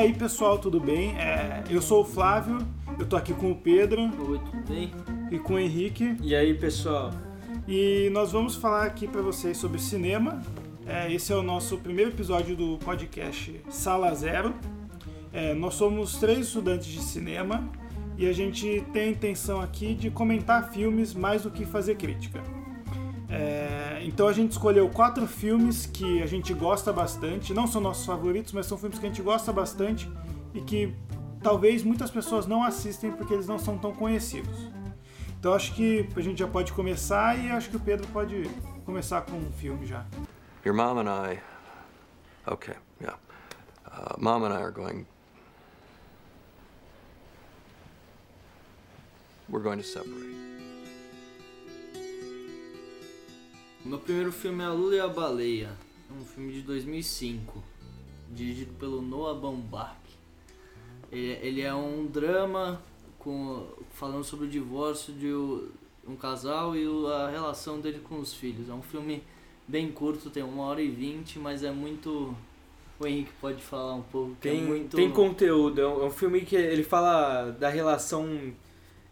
aí pessoal, tudo bem? É, eu sou o Flávio, eu tô aqui com o Pedro Oi, tudo bem? e com o Henrique E aí, pessoal? e nós vamos falar aqui para vocês sobre cinema. É, esse é o nosso primeiro episódio do podcast Sala Zero. É, nós somos três estudantes de cinema e a gente tem a intenção aqui de comentar filmes mais do que fazer crítica. É, então a gente escolheu quatro filmes que a gente gosta bastante, não são nossos favoritos, mas são filmes que a gente gosta bastante e que talvez muitas pessoas não assistem porque eles não são tão conhecidos. Então acho que a gente já pode começar e acho que o Pedro pode começar com um filme já. Your mom and I. Okay, yeah. Uh, mom and I are going. We're going to separate. Meu primeiro filme é A Lula e a Baleia, um filme de 2005, dirigido pelo Noah Baumbach. Ele, ele é um drama com, falando sobre o divórcio de um casal e a relação dele com os filhos. É um filme bem curto, tem uma hora e vinte, mas é muito... O Henrique pode falar um pouco, que Tem, é muito... tem conteúdo. É é um filme que ele fala da relação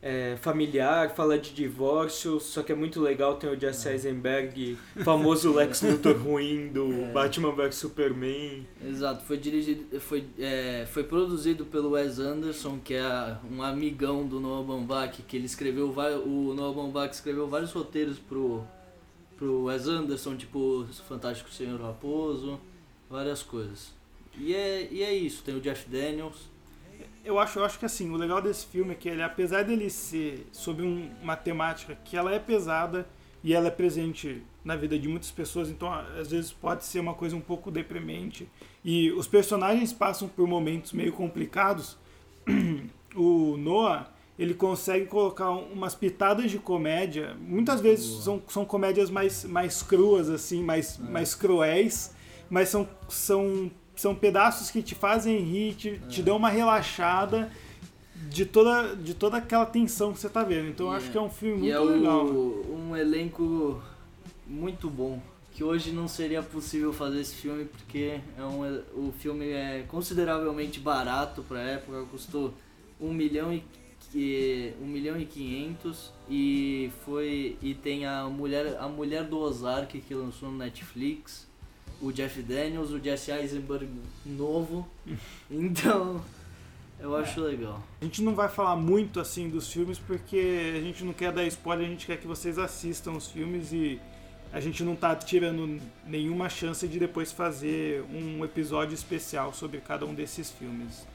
é, familiar, fala de divórcio, só que é muito legal. Tem o Jesse Eisenberg, famoso Lex Luthor ruim do É. Batman vs Superman. Exato, foi dirigido, foi, é, foi produzido pelo Wes Anderson, que é um amigão do Noah Baumbach, que ele escreveu o Noah Baumbach escreveu vários roteiros pro pro Wes Anderson, tipo Fantástico Senhor Raposo, várias coisas. E é, e é isso, tem o Jeff Daniels. Eu acho, eu acho que assim, o legal desse filme é que ele, apesar dele ser sobre um- uma temática que ela é pesada e ela é presente na vida de muitas pessoas, então às vezes pode ser uma coisa um pouco deprimente e os personagens passam por momentos meio complicados. o Noah ele consegue colocar umas pitadas de comédia. Muitas vezes Boa. são, são comédias mais, mais cruas, assim, mais, mais cruéis, mas são, são, são pedaços que te fazem rir, te, te dão uma relaxada de toda, de toda aquela tensão que você tá vendo. Então eu acho é- que é um filme muito é legal. o, um elenco muito bom. Que hoje não seria possível fazer esse filme porque é um, o filme é consideravelmente barato para época, custou 1 milhão e 1 milhão e 500 e foi e tem a mulher a mulher do Ozark que lançou no Netflix, o Jeff Daniels, o Jesse Eisenberg novo. Então, eu acho legal. A gente não vai falar muito assim dos filmes porque a gente não quer dar spoiler, a gente quer que vocês assistam os filmes e a gente não tá tirando nenhuma chance de depois fazer um episódio especial sobre cada um desses filmes.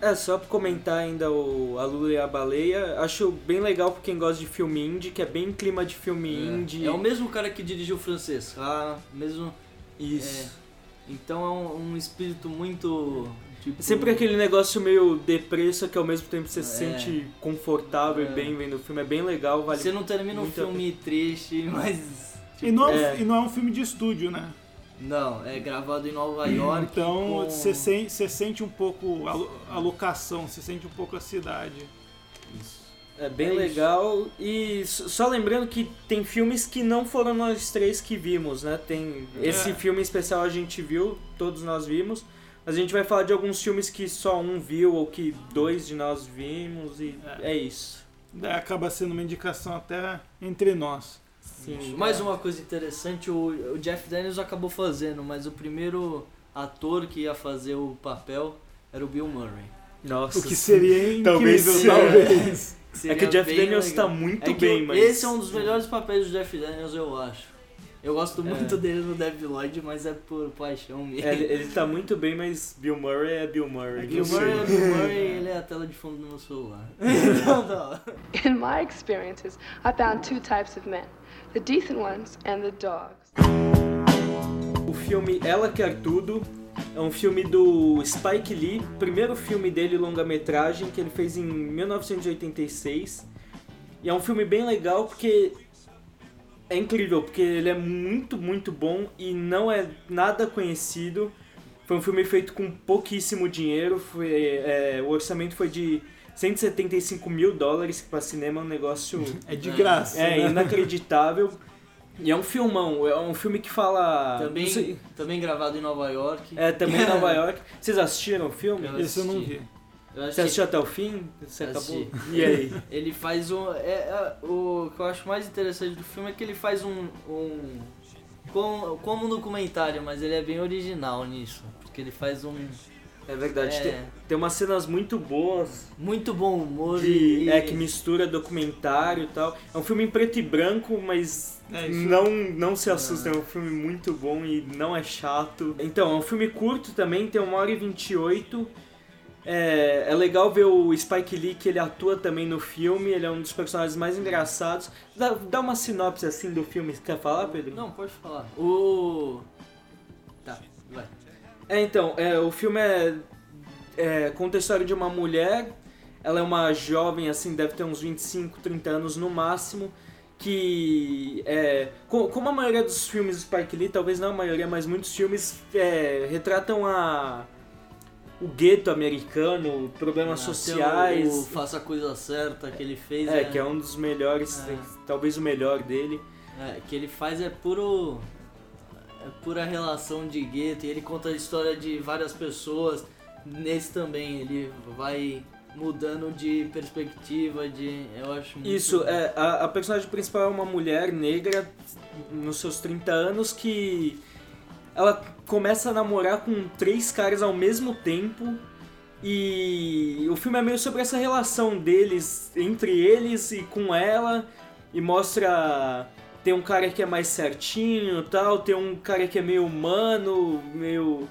É, só pra comentar ainda o A Lula e a Baleia, acho bem legal pra quem gosta de filme indie, que é bem clima de filme indie. É o mesmo cara que dirigiu o francês, ah, mesmo Isso. Então é um, um espírito muito. Tipo, É sempre aquele negócio meio deprê, só que ao mesmo tempo você se É. sente confortável É. e bem vendo o filme. É bem legal, vale Você não termina um filme triste, mas. E não é, um- É. e não é um filme de estúdio, né? Não, é gravado em Nova York. Então com- você sen- você sente um pouco a a locação, você sente um pouco a cidade. Isso. É bem É isso. legal. E só lembrando que tem filmes que não foram nós três que vimos, né? Tem esse É. filme especial a gente viu, todos nós vimos. Mas a gente vai falar de alguns filmes que só um viu ou que dois de nós vimos e É. é, isso. Daí acaba sendo uma indicação até entre nós. Sim, Isso. é. Mais uma coisa interessante, o, o Jeff Daniels acabou fazendo, mas o primeiro ator que ia fazer o papel era o Bill Murray. Nossa. O que seria incrível, Talvez talvez. Seria É que o Jeff Daniels legal. tá muito É bem, mas. Esse é um dos melhores papéis do Jeff Daniels, eu acho. Eu gosto muito É. dele no Dev Lloyd, mas é por paixão mesmo. É, ele, ele tá muito bem, mas Bill Murray é Bill Murray. É Bill Murray, é. Bill Murray, ele é a tela de fundo do meu celular. Então, tá. In my experiences, I found two types of men the decent ones and the dogs. O filme Ela Quer Tudo é um filme do Spike Lee, primeiro filme dele longa-metragem que ele fez em 1986. E é um filme bem legal porque é incrível, porque ele é muito, muito bom e não é nada conhecido. Foi um filme feito com pouquíssimo dinheiro, foi, é, o orçamento foi de 175 mil dólares, que para cinema é um negócio É de graça. é né? inacreditável. E é um filmão, é um filme que fala. Também, também gravado em Nova York. é também em Nova York. Vocês assistiram o filme? Eu Esse eu não assisti. vi. Eu acho Você assistiu até o fim? Você Assisti. acabou? E aí? ele faz um. É, é, o que eu acho mais interessante do filme é que ele faz um. um como, como um documentário, mas ele é bem original nisso. Porque ele faz um. É verdade, É. Tem, tem umas cenas muito boas Muito bom humor de, e. é, que mistura documentário e tal. É um filme em preto e branco, mas É, não, não se assustem, é um filme muito bom e não é chato. Então, é um filme curto também, tem 1 hora e 28. É, é legal ver o Spike Lee, que ele atua também no filme, ele é um dos personagens mais engraçados. Dá, dá uma sinopse assim do filme, você quer falar, Pedro? Não, pode falar. O. Tá, vai. É, então, é, o filme é, é, conta a história de uma mulher, ela é uma jovem, assim, deve ter uns 25, 30 anos no máximo, que, é, co- como a maioria dos filmes do Spike Lee, talvez não a maioria, mas muitos filmes é, retratam a, o gueto americano, problemas Até sociais, O, o Faça a Coisa Certa que ele fez. é, que é um dos melhores, É. talvez o melhor dele. É, que ele faz é puro. É pura relação de gueto. E ele conta a história de várias pessoas. Nesse também, ele vai mudando de perspectiva, de. Eu acho muito. Isso, é, a, a personagem principal é uma mulher negra nos seus 30 anos que ela começa a namorar com três caras ao mesmo tempo e o filme é meio sobre essa relação deles, entre eles e com ela e mostra tem um cara que é mais certinho tal, tem um cara que é meio humano, meio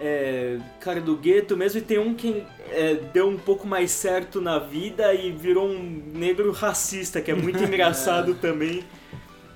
é, cara do gueto mesmo, e tem um que é, deu um pouco mais certo na vida e virou um negro racista, que é muito engraçado também.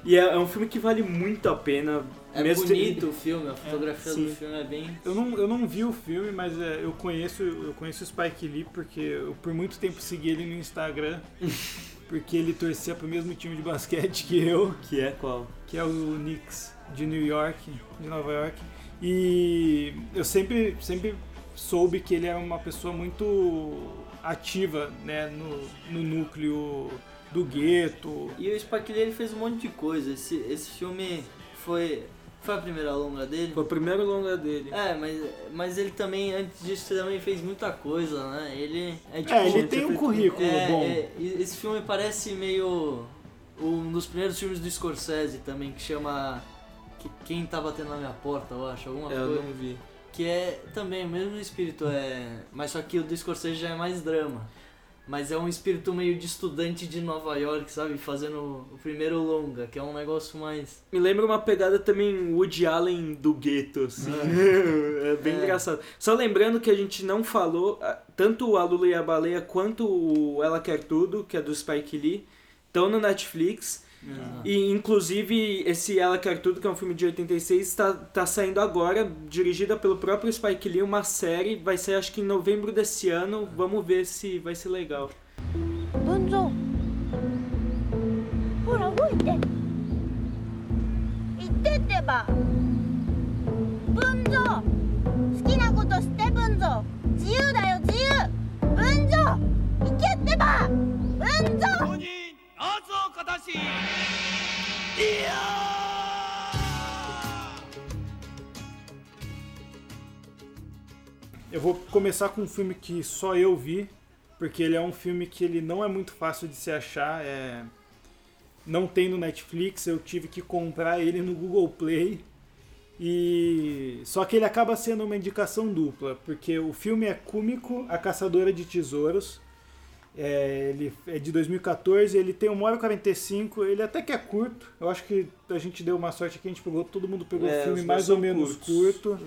E é, é um filme que vale muito a pena. É mesmo bonito o filme, a fotografia sim. do filme é bem. Eu não, eu não vi o filme, mas é, eu conheço eu conheço o Spike Lee porque eu por muito tempo segui ele no Instagram. porque ele torcia pro mesmo time de basquete que eu, Que é qual? que é o Knicks de New York, de Nova York. E eu sempre, sempre soube que ele é uma pessoa muito ativa né, no, no núcleo do gueto. E o Spike Lee ele fez um monte de coisa. Esse, esse filme foi. Foi a primeira longa dele? Foi o primeiro longa dele. É, mas, mas ele também, antes disso, também fez muita coisa, né? Ele é tipo. É, ele tem um currículo É, bom. é, esse filme parece meio um dos primeiros filmes do Scorsese também, que chama que, Quem Tá Batendo na Minha Porta, eu acho, alguma É, eu coisa. não vi. Que é também o mesmo espírito, é, mas só que o do Scorsese já é mais drama. Mas é um espírito meio de estudante de Nova York, sabe? Fazendo o primeiro longa, que é um negócio mais... Me lembra uma pegada também Woody Allen do gueto, assim. é bem É. engraçado. Só lembrando que a gente não falou, tanto a Lula e a Baleia quanto o Ela Quer Tudo, que é do Spike Lee, estão no Netflix. E inclusive esse Ela Quer Tudo, que é um filme de 86, tá, tá saindo agora, dirigida pelo próprio Spike Lee, uma série, vai ser acho que em novembro desse ano, vamos ver se vai ser legal. 文蔵ほら動いて言ってってば文蔵好きなことして文蔵自由だよ自由文蔵行けってば文蔵 Eu vou começar com um filme que só eu vi, porque ele é um filme que ele não é muito fácil de se achar, é... não tem no Netflix, eu tive que comprar ele no Google Play. E só que ele acaba sendo uma indicação dupla, porque o filme é Kumiko, a caçadora de tesouros. É, ele é de 2014, ele tem 1 hora e 45, ele até que é curto. Eu acho que a gente deu uma sorte aqui, a gente pegou, todo mundo pegou É, o filme os dois mais ou menos curtos. curto.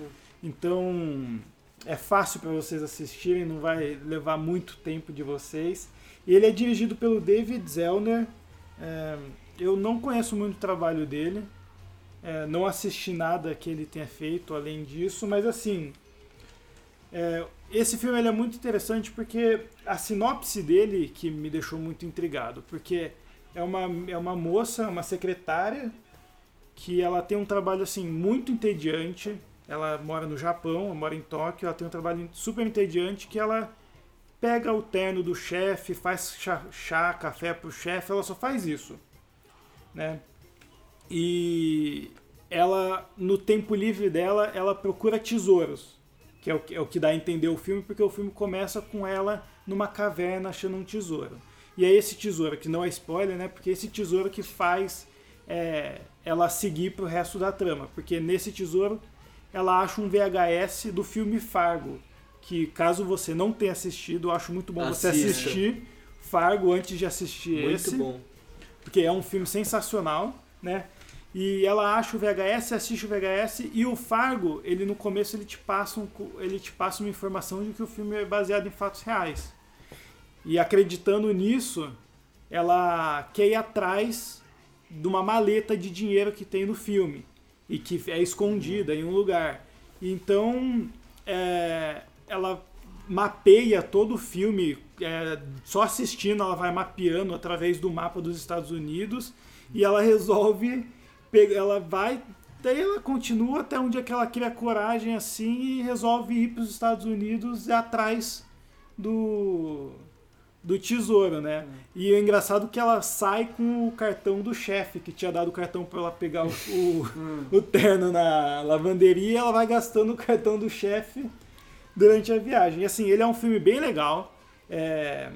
Então é fácil para vocês assistirem, não vai levar muito tempo de vocês. E ele é dirigido pelo David Zellner. É, eu não conheço muito o trabalho dele, é, não assisti nada que ele tenha feito além disso, mas assim, é, esse filme é muito interessante porque a sinopse dele que me deixou muito intrigado, porque é uma, é uma moça, uma secretária, que ela tem um trabalho assim muito entediante. Ela mora no Japão, mora em Tóquio, ela tem um trabalho super entediante que ela pega o terno do chefe, faz chá, chá café pro chefe, ela só faz isso, né? e ela, no tempo livre dela, ela procura tesouros, que é o, que- é o que dá a entender o filme, porque o filme começa com ela numa caverna achando um tesouro. E é esse tesouro, que não é spoiler, né? Porque é esse tesouro que faz é, ela seguir pro resto da trama. Porque nesse tesouro ela acha um VHS do filme Fargo. Que caso você não tenha assistido, eu acho muito bom você Assista. assistir Fargo antes de assistir Muito esse bom. porque é um filme sensacional, né? E ela acha o VHS, assiste o VHS e o Fargo, ele no começo ele te passa um, ele te passa uma informação de que o filme é baseado em fatos reais. E acreditando nisso, ela quer ir atrás de uma maleta de dinheiro que tem no filme e que é escondida em um lugar. Então, é, ela mapeia todo o filme, é, só assistindo ela vai mapeando através do mapa dos Estados Unidos e ela resolve, ela vai, daí ela continua até um dia que ela cria coragem assim e resolve ir para os Estados Unidos e atrás do do tesouro, né? E é engraçado que ela sai com o cartão do chefe, que tinha dado o cartão para ela pegar o, o, o terno na lavanderia, e ela vai gastando o cartão do chefe durante a viagem. E assim, ele é um filme bem legal. é,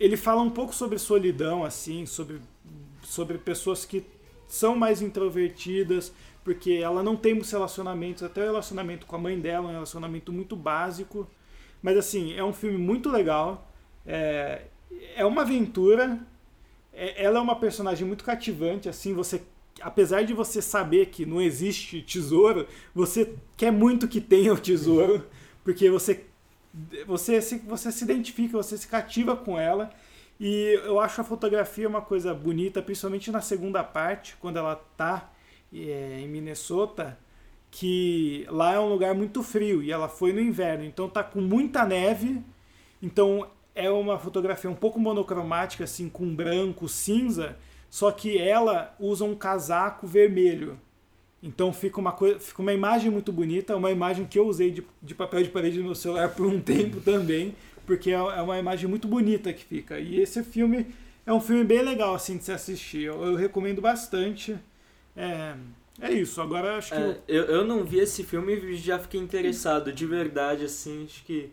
ele fala um pouco sobre solidão, assim, sobre, sobre pessoas que são mais introvertidas, porque ela não tem muitos relacionamentos, até o relacionamento com a mãe dela é um relacionamento muito básico. Mas assim, é um filme muito legal. É, é uma aventura. É- ela é uma personagem muito cativante, assim, você apesar de você saber que não existe tesouro, você quer muito que tenha o tesouro, porque você você se, você se identifica, você se cativa com ela. E eu acho a fotografia uma coisa bonita, principalmente na segunda parte, quando ela tá é, em Minnesota, que lá é um lugar muito frio e ela foi no inverno, então tá com muita neve. Então é uma fotografia um pouco monocromática, assim, com branco, cinza, só que ela usa um casaco vermelho. Então fica uma, coisa, fica uma imagem muito bonita, uma imagem que eu usei de, de papel de parede no celular por um tempo também, porque é é uma imagem muito bonita que fica. E esse filme é um filme bem legal assim de se assistir. Eu, eu recomendo bastante. É, é isso. Agora acho que É, eu, eu não vi esse filme e já fiquei interessado, de verdade, assim, acho que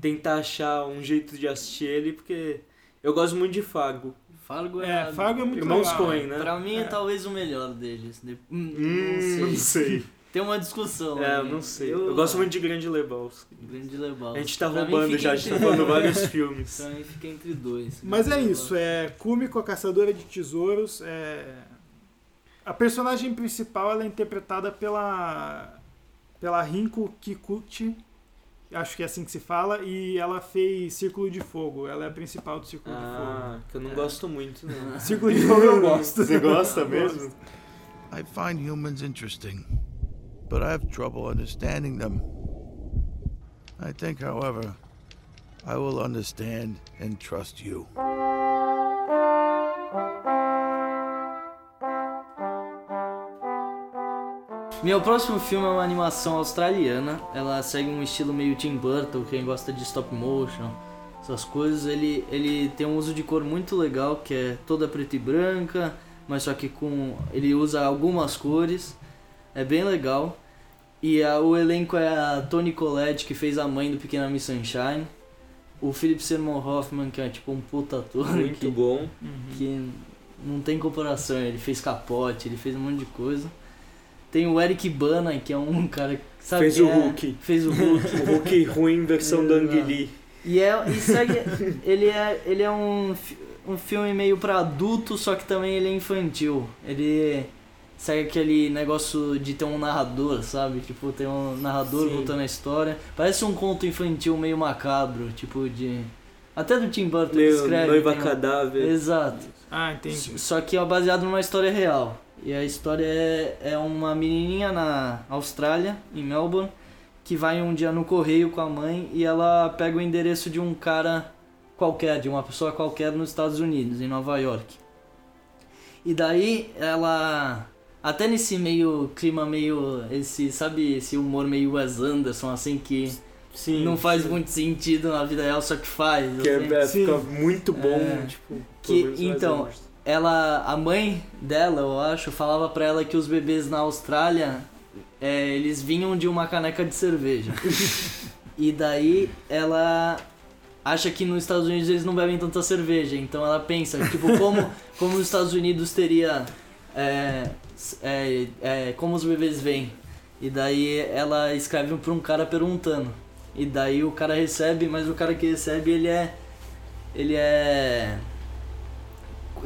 tentar achar um jeito de assistir ele, porque eu gosto muito de Fargo. Fargo é, é, Fargo é muito Irmãos legal. Coen, né? Pra mim é É. talvez o melhor deles. De- hum, não sei. sei. Tem uma discussão. É, eu aí. não sei. Eu, gosto muito de Grande Lebowski. Grande Lebowski. A gente tá Pra roubando já, a gente tá falando vários filmes. Pra mim fica entre dois. Mas é Grande isso, é Kumiko, a caçadora de tesouros. É... A personagem principal ela é interpretada pela pela Rinko Kikuchi, acho que é assim que se fala, e ela fez Círculo de Fogo. Ela é a principal do Círculo Ah, que eu não gosto muito, não. de Fogo. Círculo de Fogo eu gosto. Você gosta Eu mesmo? I find humans interesting, but I have trouble understanding them. I think, however, I will understand and trust you. Meu próximo filme é uma animação australiana. Ela segue um estilo meio Tim Burton, quem gosta de stop motion, essas coisas. Ele, ele tem um uso de cor muito legal, que é toda preta e branca, mas só que com. Ele usa algumas cores. É bem legal. E a- o elenco é a Toni Collette, que fez a mãe do Pequena Miss Sunshine. O Philip Seymour Hoffman, que é tipo um puta ator. Muito que, bom. que não tem comparação. Ele fez capote, ele fez um monte de coisa. Tem o Eric Bana, que é um cara que sabe Fez o é? Hulk. Fez o Hulk. O Hulk ruim versão do Ang e é, e segue, ele é, ele é um, um filme meio pra adulto, só que também ele é infantil. Ele segue aquele negócio de ter um narrador, sabe? Tipo, tem um narrador Sim. contando a história. Parece um conto infantil meio macabro, tipo de... Até do Tim Burton Meio escreve. noiva tem um- cadáver. Exato. Ah, entendi. Só que é baseado numa história real. E a história é, é uma menininha na Austrália, em Melbourne, que vai um dia no correio com a mãe e ela pega o endereço de um cara qualquer, de uma pessoa qualquer nos Estados Unidos, em Nova York. E daí ela. Até nesse meio clima meio. esse, sabe, esse humor meio Wes Anderson, assim, que Sim. não faz sim. muito sentido na vida real, só que faz. Que assim. é, é, Sim. fica muito bom, É. tipo... Que- então, ela, a mãe dela, eu acho, falava pra ela que os bebês na Austrália, é, eles vinham de uma caneca de cerveja. e daí ela acha que nos Estados Unidos eles não bebem tanta cerveja, então ela pensa, tipo, como, como os Estados Unidos teria. É, é, é, como os bebês vêm. E daí ela escreve pra um cara perguntando. E daí o cara recebe, mas o cara que recebe ele é. Ele é.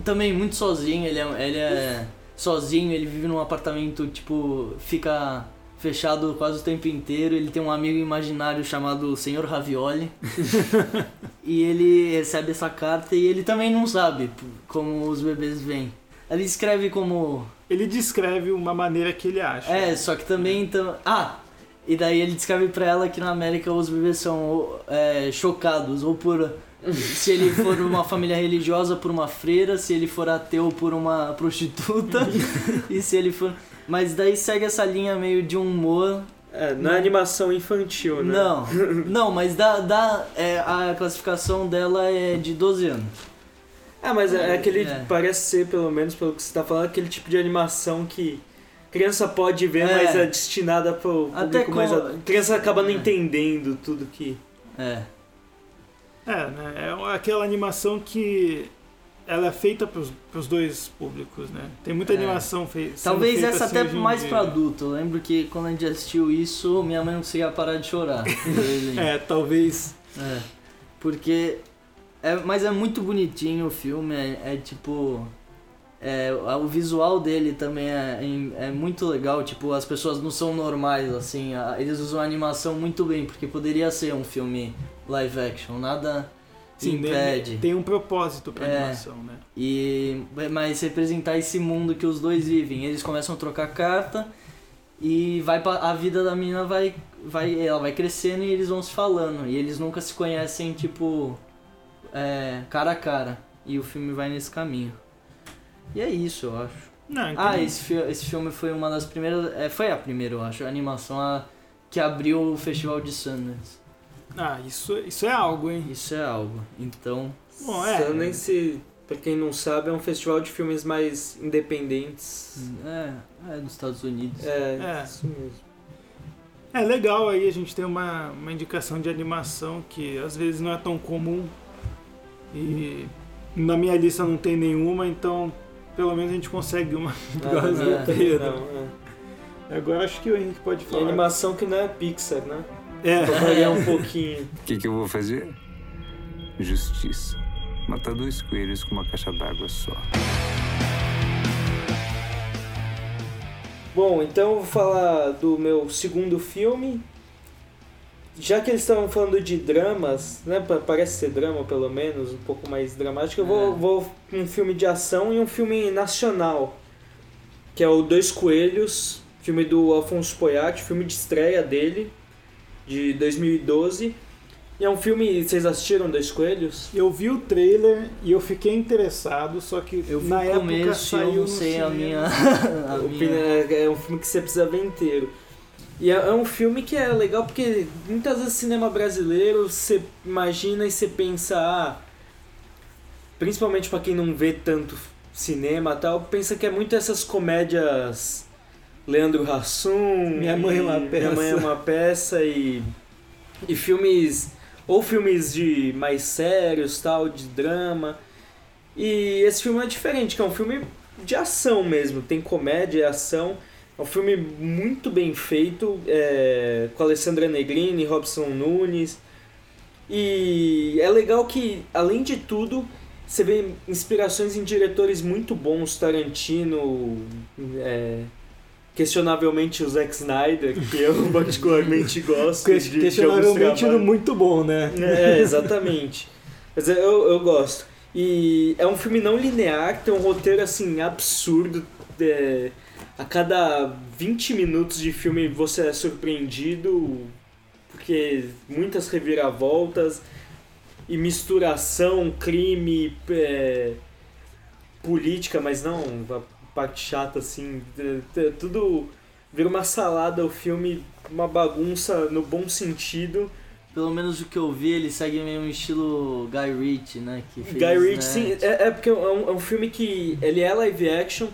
Também muito sozinho, ele é, ele é sozinho, ele vive num apartamento, tipo, fica fechado quase o tempo inteiro. Ele tem um amigo imaginário chamado Senhor Ravioli. e ele recebe essa carta e ele também não sabe como os bebês vêm. Ele escreve como. Ele descreve uma maneira que ele acha. É, só que também. Então... Ah! E daí ele descreve pra ela que na América os bebês são é, chocados, ou por. Se ele for uma família religiosa, por uma freira, se ele for ateu, por uma prostituta, e se ele for. Mas daí segue essa linha meio de humor. É, não é animação infantil, né? Não, não, mas dá, dá, é, a classificação dela é de 12 anos. É, mas é, aquele. É. Parece ser, pelo menos pelo que você tá falando, aquele tipo de animação que. Criança pode ver, É. mas é destinada pro Até público mais adulto. Criança acaba não É. entendendo tudo que. É. É, né? É aquela animação que ela é feita pros, pros dois públicos, né? Tem muita É. animação feita. Talvez essa assim até mais dia. pra adulto. Eu lembro que quando a gente assistiu isso, minha mãe não conseguia parar de chorar. É, talvez. É. Porque. É, mas é muito bonitinho o filme, é, é tipo. É, o visual dele também é, é, muito legal, tipo, as pessoas não são normais, assim, a- eles usam a animação muito bem, porque poderia ser um filme live action, nada Sim, impede. tem, um propósito pra É. animação, né? E mas representar esse mundo que os dois vivem. Eles começam a trocar carta e vai pra, a vida da menina vai vai ela vai crescendo e eles vão se falando e eles nunca se conhecem tipo é, cara a cara. E o filme vai nesse caminho. E é isso, eu acho. Não, então, Ah, esse, fi- esse filme foi uma das primeiras, é, foi a primeira, eu acho, a animação a- que abriu o Festival de Sundance. ah, isso, isso é algo, hein? Isso é algo. Então, Bom, é. Sundance, pra quem não sabe, é um festival de filmes mais independentes. é, é dos Estados Unidos. É, É. isso mesmo. É legal aí a gente ter uma, uma indicação de animação que às vezes não é tão comum. E na minha lista não tem nenhuma, então pelo menos a gente consegue uma Brasil não, inteiro. não, é. Agora acho que o Henrique pode E falar. animação que não é Pixar, né? É. Pra variar um pouquinho. O que, que eu vou fazer? Justiça. Matar dois coelhos com uma caixa d'água só. Bom, então eu vou falar do meu segundo filme. Já que eles estavam falando de dramas, né? pa- Parece ser drama pelo menos, um pouco mais dramático, eu vou, É. vou um filme de ação e um filme nacional. Que é o Dois Coelhos, filme do Alfonso Poyat, filme de estreia dele, de 2012. E é um filme. Vocês assistiram Dois Coelhos? Eu vi o trailer e eu fiquei interessado, só que Eu vi na época começo e eu saiu não no sei a minha. a minha- é, é um filme que você precisa ver inteiro. E é, é um filme que é legal porque muitas vezes cinema brasileiro você imagina e você pensa, ah, principalmente pra quem não vê tanto cinema e tal, pensa que é muito essas comédias Leandro Hassum, Minha Mãe é uma Peça. Minha Mãe é uma peça e e filmes ou filmes de mais sérios, tal, de drama. E esse filme é diferente, que é um filme de ação mesmo, tem comédia e ação. É um filme muito bem feito, é, com Alessandra Negrini, Robson Nunes. E é legal que, além de tudo, você vê inspirações em diretores muito bons, Tarantino, é, questionavelmente o Zack Snyder, que eu particularmente gosto. de- de Questionavelmente trabalhos. muito bom, né? É, exatamente. Mas eu, eu gosto. E é um filme não linear, tem um roteiro assim absurdo. é, a cada 20 minutos de filme você é surpreendido, porque muitas reviravoltas e misturação, crime, é, política, mas não a parte chata assim. tudo vira uma salada o filme, uma bagunça no bom sentido. pelo menos o que eu vi, ele segue meio um estilo Guy Ritchie, né? Que fez, Guy Ritchie, né, sim, é, é porque é um, é um filme que ele é live action,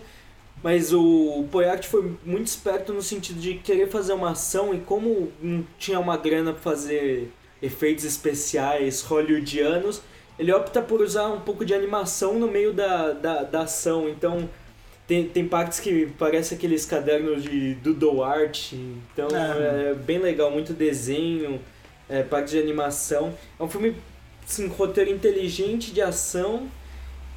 mas o Poyart foi muito esperto no sentido de querer fazer uma ação e como não tinha uma grana pra fazer efeitos especiais hollywoodianos, ele opta por usar um pouco de animação no meio da, da, da ação. Então tem, tem partes que parece aqueles cadernos de doodle art, então É. é bem legal, muito desenho, é, parte de animação. É um filme, assim, roteiro inteligente de ação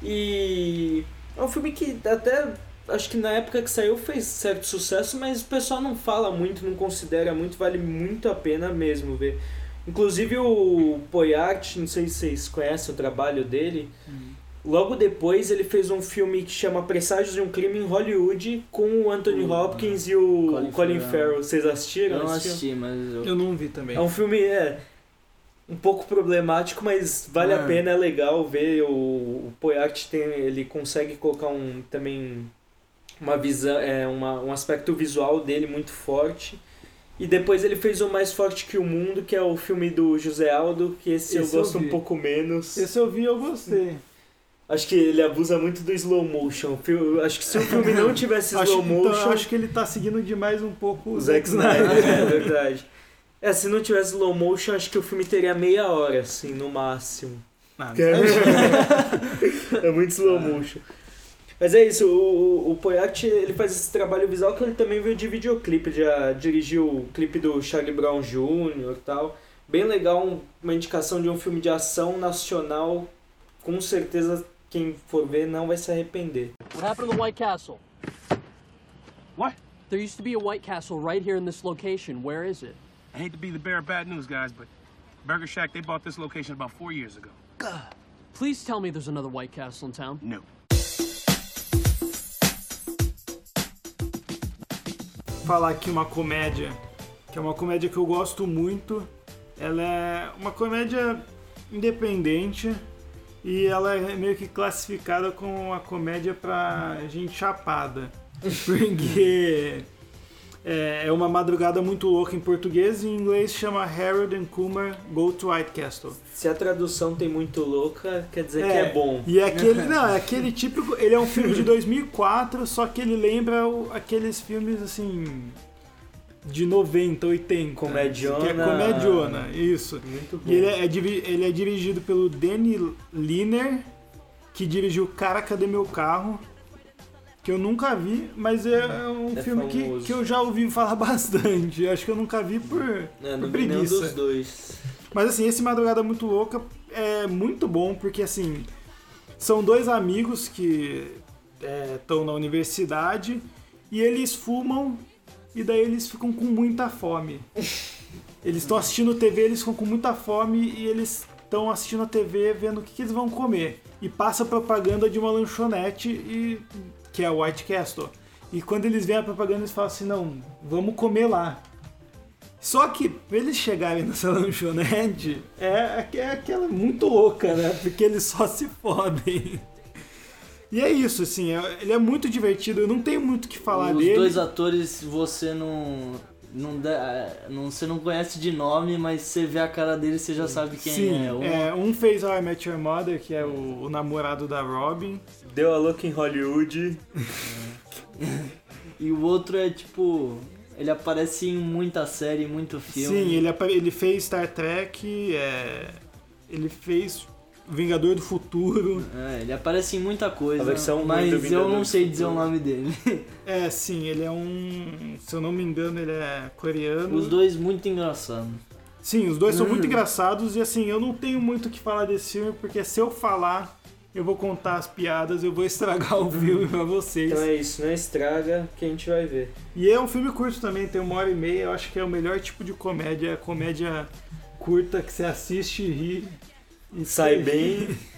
e é um filme que até acho que na época que saiu fez certo sucesso, mas o pessoal não fala muito, não considera muito, vale muito a pena mesmo ver. Inclusive o Poyart, não sei se vocês conhecem o trabalho dele, logo depois ele fez um filme que chama Presságios de um Crime em Hollywood com o Anthony O- Hopkins e o Colin Colin, Farrell. Farrell. Vocês assistiram? Eu não assisti, mas eu... Eu não vi também. É um filme é, um pouco problemático, mas vale É. a pena, é legal ver. O, o Poyart tem, ele consegue colocar um também uma visão, é, uma, um aspecto visual dele muito forte. E depois ele fez o Mais Forte que o Mundo, que é o filme do José Aldo, que esse, Esse eu eu gosto vi. um pouco menos. Esse eu vi e eu gostei. Acho que ele abusa muito do slow motion. Acho que se o filme não tivesse acho, slow então, motion, eu acho que ele tá seguindo demais um pouco o Zack Snyder, é verdade. É, se não tivesse slow motion, acho que o filme teria meia hora, assim, no máximo. Ah, é muito slow motion. Mas é isso, o, o, o Poyart, ele faz esse trabalho visual que ele também veio de videoclipe, já dirigiu o clipe do Charlie Brown Jr. e tal. Bem legal, um- uma indicação de um filme de ação nacional, com certeza quem for ver não vai se arrepender. What happened to the White Castle? What? There used to be a White Castle right here in this location. Where is it? I hate to be the bearer of bad news, guys, but Burger Shack, they bought this location about four years ago. Please tell me there's another White Castle in town. No. Falar aqui uma comédia, que é uma comédia que eu gosto muito. Ela é uma comédia independente e ela é meio que classificada como uma comédia pra gente chapada. Porque é é uma madrugada muito louca em português e em inglês chama Harold and Kumar Go to White Castle. Se a tradução tem muito louca, quer dizer que é bom. E é aquele, não, é aquele típico, ele é um filme de 2004, só que ele lembra o- aqueles filmes assim de 90, 80. Comediona. Que é comediona, isso. Muito bom. E ele é, diri- ele é dirigido pelo Danny Liner, que dirigiu Cara, Cadê Meu Carro? Que eu nunca vi, mas é um É filme que, famoso. que eu já ouvi falar bastante. Acho que eu nunca vi por, É, por preguiça. dos dois. Mas assim, esse Madrugada Muito Louca é muito bom, porque assim, são dois amigos que estão na universidade e eles fumam e daí eles ficam com muita fome. Eles estão assistindo TV, eles ficam com muita fome e eles estão assistindo a TV vendo o que, que eles vão comer. E passa propaganda de uma lanchonete e que é a White Castle. E quando eles veem a propaganda, eles falam assim, não, vamos comer lá. Só que pra eles chegarem nessa lanchonete é, é aquela muito louca, né? Porque eles só se fodem. E é isso, assim, é- ele é muito divertido, eu não tenho muito o que falar Os dele. dois atores você não. Não, dá- não, você não conhece de nome, mas você vê a cara dele você já sabe quem Sim, é. Um- é, um fez How I Met Your Mother, que é o, o namorado da Robin. Deu a look em Hollywood. E o outro é tipo. Ele aparece em muita série, em muito filme. Sim, ele, ele fez Star Trek, é, ele fez Vingador do Futuro. É, ele aparece em muita coisa. A versão mas eu não sei dizer o nome dele. É, sim, ele é um. Se eu não me engano, ele é coreano. Os dois muito engraçados. Sim, os dois são muito Hum. engraçados e assim, eu não tenho muito o que falar desse filme, porque se eu falar, eu vou contar as piadas, eu vou estragar o filme pra vocês. Então é isso, não estraga que a gente vai ver. E é um filme curto também, tem uma hora e meia, eu acho que é o melhor tipo de comédia, é a comédia curta que você assiste e ri. E Sai bem.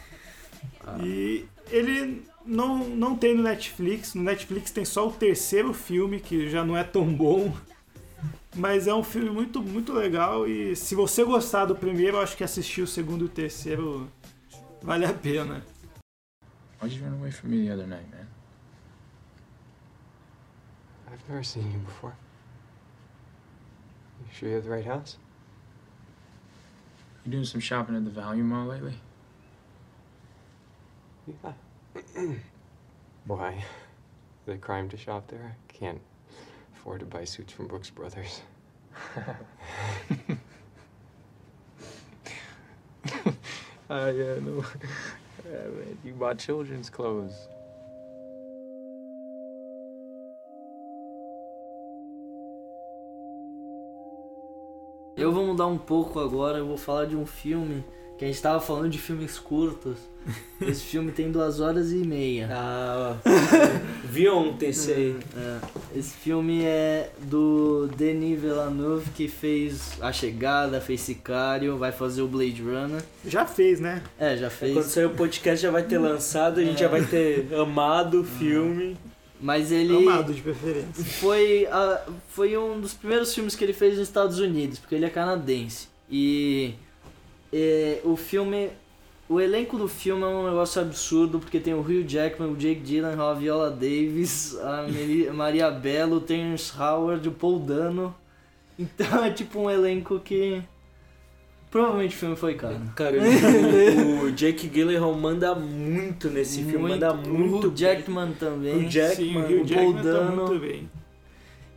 E ele não, não tem no Netflix. No Netflix tem só o terceiro filme, que já não é tão bom. Mas é um filme muito, muito legal. E se você gostar do primeiro, eu acho que assistir o segundo e o terceiro vale a pena. Why'd you run away from me the other night, man? I've never seen you before. You sure you have the right house? You doing some shopping at the Value Mall lately? Yeah. Why? A crime to shop there? I can't afford to buy suits from Brooks Brothers. Ah, yeah, no. Yeah, man, you bought children's clothes. Eu vou mudar um pouco agora, eu vou falar de um filme que a gente tava falando de filmes curtos. Esse filme tem duas horas e meia. Ah, vi ontem esse aí. É, esse filme é do Denis Villeneuve que fez A Chegada, fez Sicário, vai fazer o Blade Runner. Já fez, né? É, já fez. Quando sair o podcast já vai ter lançado, a gente É. já vai ter amado o filme. Mas ele Amado de preferência. foi, a- foi um dos primeiros filmes que ele fez nos Estados Unidos, porque ele é canadense. E é, o filme. O elenco do filme é um negócio absurdo, porque tem o Hugh Jackman, o Jake Gyllenhaal, a Viola Davis, a Maria Bello, o Terrence Howard, o Paul Dano. Então é tipo um elenco que. Provavelmente o filme foi caro. Cara, o, o Jake Gyllenhaal manda muito nesse filme, manda muito O Jackman também. O Jackman, Sim, o o Jackman tá muito bem.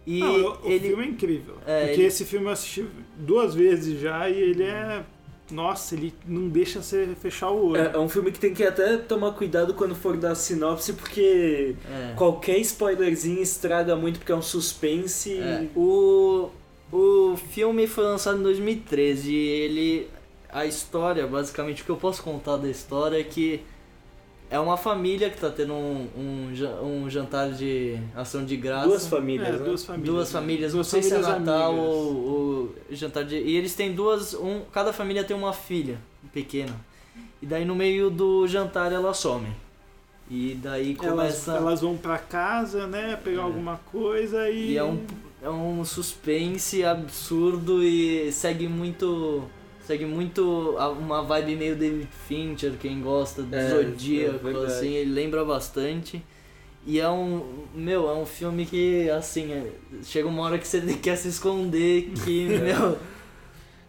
E Não, o- o ele. filme é incrível. É, porque ele- esse filme eu assisti duas vezes já e ele é. Nossa, ele não deixa você fechar o olho. É, é um filme que tem que até tomar cuidado quando for dar sinopse, porque É. qualquer spoilerzinho estraga muito, porque é um suspense. É, o, o filme foi lançado em 2013 e ele. A história, basicamente, o que eu posso contar da história é que é uma família que tá tendo um, um, um jantar de ação de graça. Duas famílias, É, né? duas famílias. Duas né? famílias, Duas não sei se é Natal amigas. ou, ou jantar de. E eles têm duas. Um, cada família tem uma filha pequena. E daí no meio do jantar elas somem. E daí Elas, começa. elas vão pra casa, né? Pegar alguma coisa e. E é um, é um suspense absurdo e segue muito. Segue muito uma vibe meio David Fincher, quem gosta do É, é Zodíaco, verdade. assim, ele lembra bastante. E é um. Meu, é um filme que, assim, é- chega uma hora que você quer se esconder, que, meu.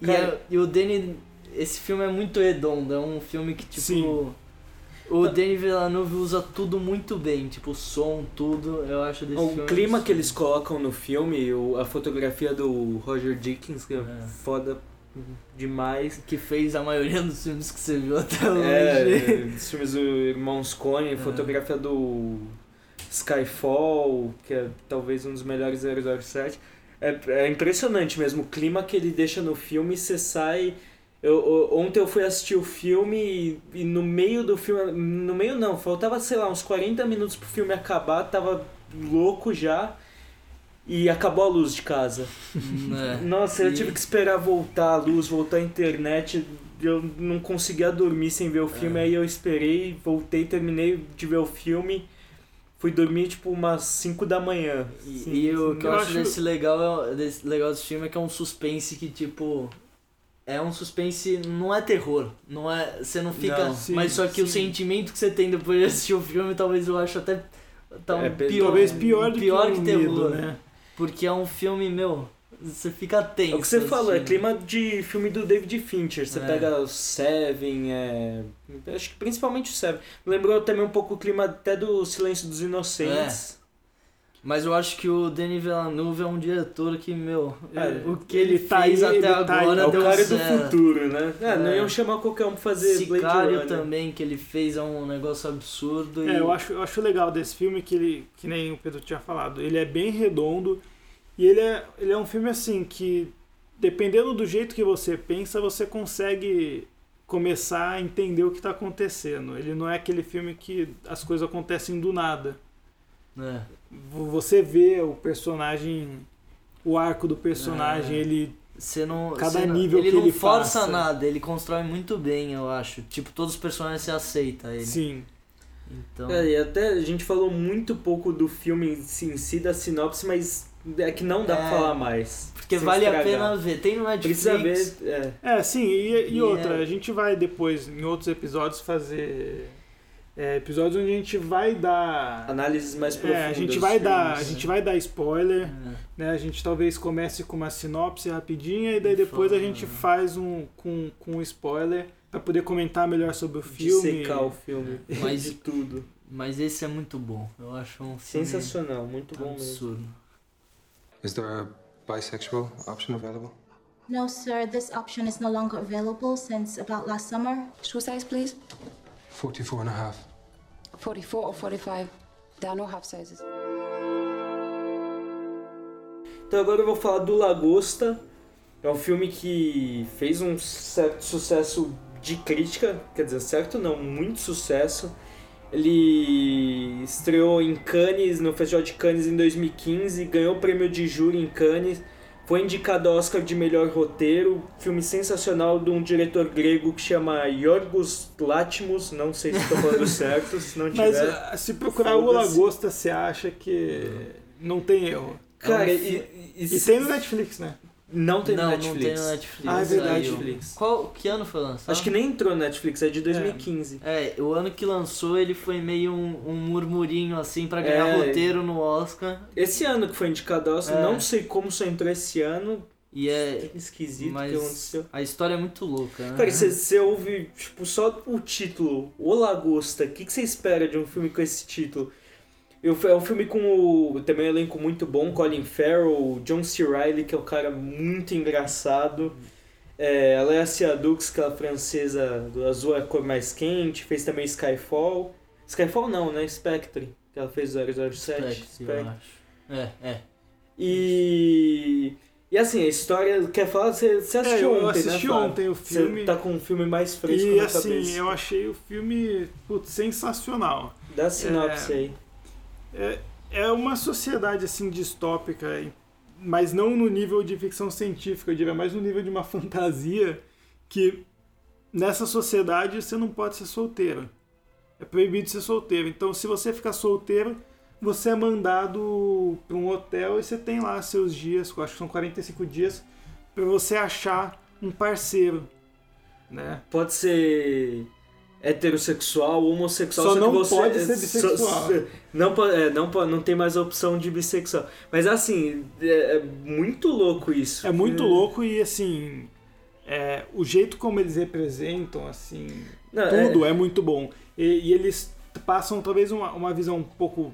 E, Cara- é- e o Danny. Esse filme é muito redondo, é um filme que, tipo. Sim. O Denis Villeneuve usa tudo muito bem, tipo, som, tudo, eu acho desse O clima que eles colocam no filme, o- a fotografia do Roger Dickens, que é, foda demais. Que fez a maioria dos filmes que você viu até É, hoje. os filmes do Irmãos Coen, fotografia do Skyfall, que é talvez um dos melhores 007. É, é impressionante mesmo, o clima que ele deixa no filme, você sai... Eu, ontem eu fui assistir o filme e, e no meio do filme... No meio não, faltava, sei lá, uns 40 minutos pro filme acabar, tava louco já e acabou a luz de casa. É. Nossa, eu E- tive que esperar voltar a luz, voltar a internet. Eu não conseguia dormir sem ver o filme, É. aí eu esperei, voltei, terminei de ver o filme. Fui dormir tipo umas 5 da manhã. E, e o que eu, Eu acho, desse legal, é- desse legal desse filme é que é um suspense que, tipo. É um suspense, não é terror. Não é. Você não fica. Não, sim, mas só que o sim. sentimento que você tem depois de assistir o filme, talvez eu acho até. Tá um É, pior, Talvez pior do pior que, que, o terror. medo, né? Porque é um filme, meu. Você fica tenso. É o que você falou, é assistindo. clima de filme do David Fincher. Você É. pega o Seven, é... acho que principalmente o Seven. Lembrou também um pouco o clima até do Silêncio dos Inocentes. Mas eu acho que o Denis Villeneuve é um diretor que, meu, É, o que ele, ele tá fez aí, até ele tá agora É o deu cara do futuro, né? É, não É. iam chamar qualquer um pra fazer Blade Sicário Runner. também, que ele fez é um negócio absurdo. e- É, eu acho, eu acho legal desse filme que ele, que nem o Pedro tinha falado, ele é bem redondo e ele é, ele é um filme assim que, dependendo do jeito que você pensa, você consegue começar a entender o que está acontecendo. Ele não é aquele filme que as coisas acontecem do nada. É. Você vê o personagem, o arco do personagem, É. ele Você não, Cada você não- nível ele que não ele força passa. nada, ele constrói muito bem, eu acho. Tipo, todos os personagens você aceita ele. sim. Então, É, e até a gente falou muito pouco do filme em si, em si, da sinopse, mas é que não dá pra É, falar mais. porque vale a pena ver. Tem no Netflix. Precisa ver. É. É, sim, e, e E outra, é- a gente vai depois, em outros episódios, fazer É, episódios onde a gente vai dar Análises mais profundas. é, a gente vai dar, a filmes, gente né? vai dar spoiler, né? A gente talvez comece com uma sinopse rapidinha e daí depois a gente faz um com, com spoiler pra poder comentar melhor sobre o filme. Dissecar o filme. Mas- de tudo. Mas esse é muito bom. Eu acho um filme Sensacional, muito bom mesmo. absurdo. Is there a bisexual option available? No, sir, this option is no longer available since about last summer. Shoe size, please. 44 and a half. 44 or 45. There are no half sizes. Então agora eu vou falar do Lagosta. É um filme que fez um certo sucesso de crítica, quer dizer, certo não, muito sucesso. Ele estreou em Cannes, no Festival de Cannes em 2015, ganhou o prêmio de júri em Cannes, foi indicado ao Oscar de melhor roteiro, filme sensacional de um diretor grego que chama Yorgos Lanthimos, não sei se estou falando certo, se não Mas tiver. ah, se procurar o. Lagosta, você acha que não tem erro. Cara, É um e- e- e tem no Netflix, né? Não tem no não, Netflix. Não tem no Netflix. Ah, é verdade. Netflix. Qual, que ano foi lançado? Acho que nem entrou no Netflix, é de 2015. É, o ano que lançou ele foi meio um, um murmurinho assim pra ganhar É. roteiro no Oscar. Esse ano que foi indicado ao Oscar, É. não sei como só entrou esse ano. E é. Esquisito mas que aconteceu. a história é muito louca, né? Cara, você, você ouve, tipo, só o título, O Lagosta. O que, que você espera de um filme com esse título? Eu, é um filme com o, também um elenco muito bom, Colin Farrell, John C. Reilly, que é um cara muito engraçado. É, a Lea Seydoux, aquela francesa do azul é a cor mais quente, fez também Skyfall. Skyfall não, né? Spectre, que ela fez 007. Spectre, eu Spectre. acho. É, é. E. E assim, a história. Quer falar? Você, você assistiu É, eu ontem, assisti né? Ontem o Você filme. tá com um filme mais fresco E na assim, cabeça. eu achei o filme putz, sensacional. Dá sinopse É, aí. É, é uma sociedade assim distópica, mas não no nível de ficção científica, eu diria mais no nível de uma fantasia que nessa sociedade você não pode ser solteiro. É proibido ser solteiro. Então, se você ficar solteiro, você é mandado para um hotel e você tem lá seus dias, acho que são 45 dias, para você achar um parceiro, né? Pode ser heterossexual, homossexual, Só que não você pode ser só- bissexual. não, po- é, não, não tem mais a opção de bissexual. Mas assim, é, é muito louco isso. É muito louco e assim, é, o jeito como eles representam, assim, Não, tudo é... muito bom. E, e eles passam talvez uma, uma visão um pouco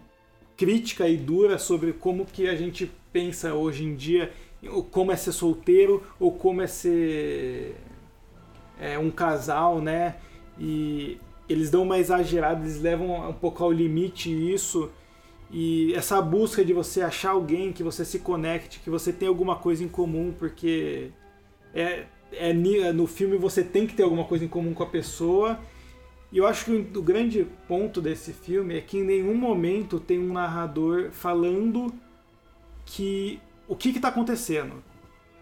crítica e dura sobre como que a gente pensa hoje em dia, como é ser solteiro ou como é ser é, um casal, né? E eles dão uma exagerada, eles levam um pouco ao limite isso. E essa busca de você achar alguém que você se conecte, que você tem alguma coisa em comum, porque é, é no filme você tem que ter alguma coisa em comum com a pessoa. E eu acho que o, grande ponto desse filme é que em nenhum momento tem um narrador falando que o que está acontecendo.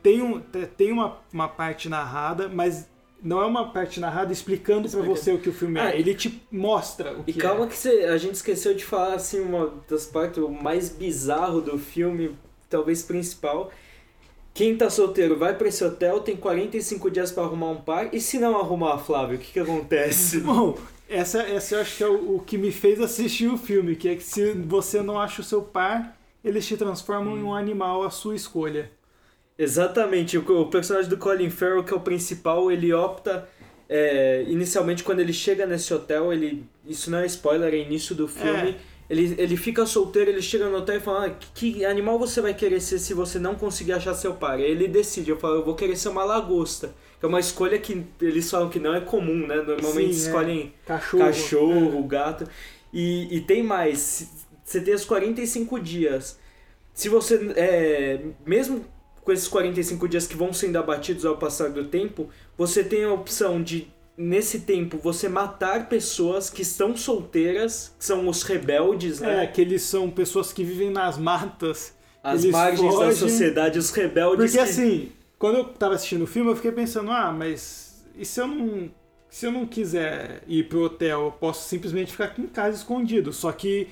Tem, um, te- tem uma, uma parte narrada, mas não é uma parte narrada explicando pra Explica. você o que o filme é. Ah, Ele te mostra o E que calma é. que a gente esqueceu de falar assim uma das partes mais bizarro do filme, talvez principal. Quem tá solteiro vai pra esse hotel, tem 45 dias pra arrumar um par, e se não arrumar, Flávio, o que que acontece? Bom, essa, essa eu acho que é o, o que me fez assistir o filme, que é que se você não acha o seu par, eles te transformam em um animal à sua escolha. Exatamente, o, o personagem do Colin Farrell, que é o principal, ele opta. é, inicialmente, quando ele chega nesse hotel, ele. Isso não é spoiler, é início do filme. É. Ele, ele fica solteiro, ele chega no hotel e fala: ah, que, animal você vai querer ser se você não conseguir achar seu par? Aí ele decide, eu falo, eu vou querer ser uma lagosta. É uma escolha que eles falam que não é comum, né? Normalmente Sim, é. escolhem Cachorro. cachorro, gato. E, e tem mais, você tem os 45 dias. Se você, é, mesmo com esses 45 dias que vão sendo abatidos ao passar do tempo, você tem a opção de, nesse tempo, você matar pessoas que estão solteiras, que são os rebeldes, É, né? que eles são pessoas que vivem nas matas. As margens da fogem. sociedade, os rebeldes. Porque que- assim, quando eu tava assistindo o filme, eu fiquei pensando, ah, mas e se eu não. Se eu não quiser ir pro hotel, eu posso simplesmente ficar aqui em casa escondido. Só que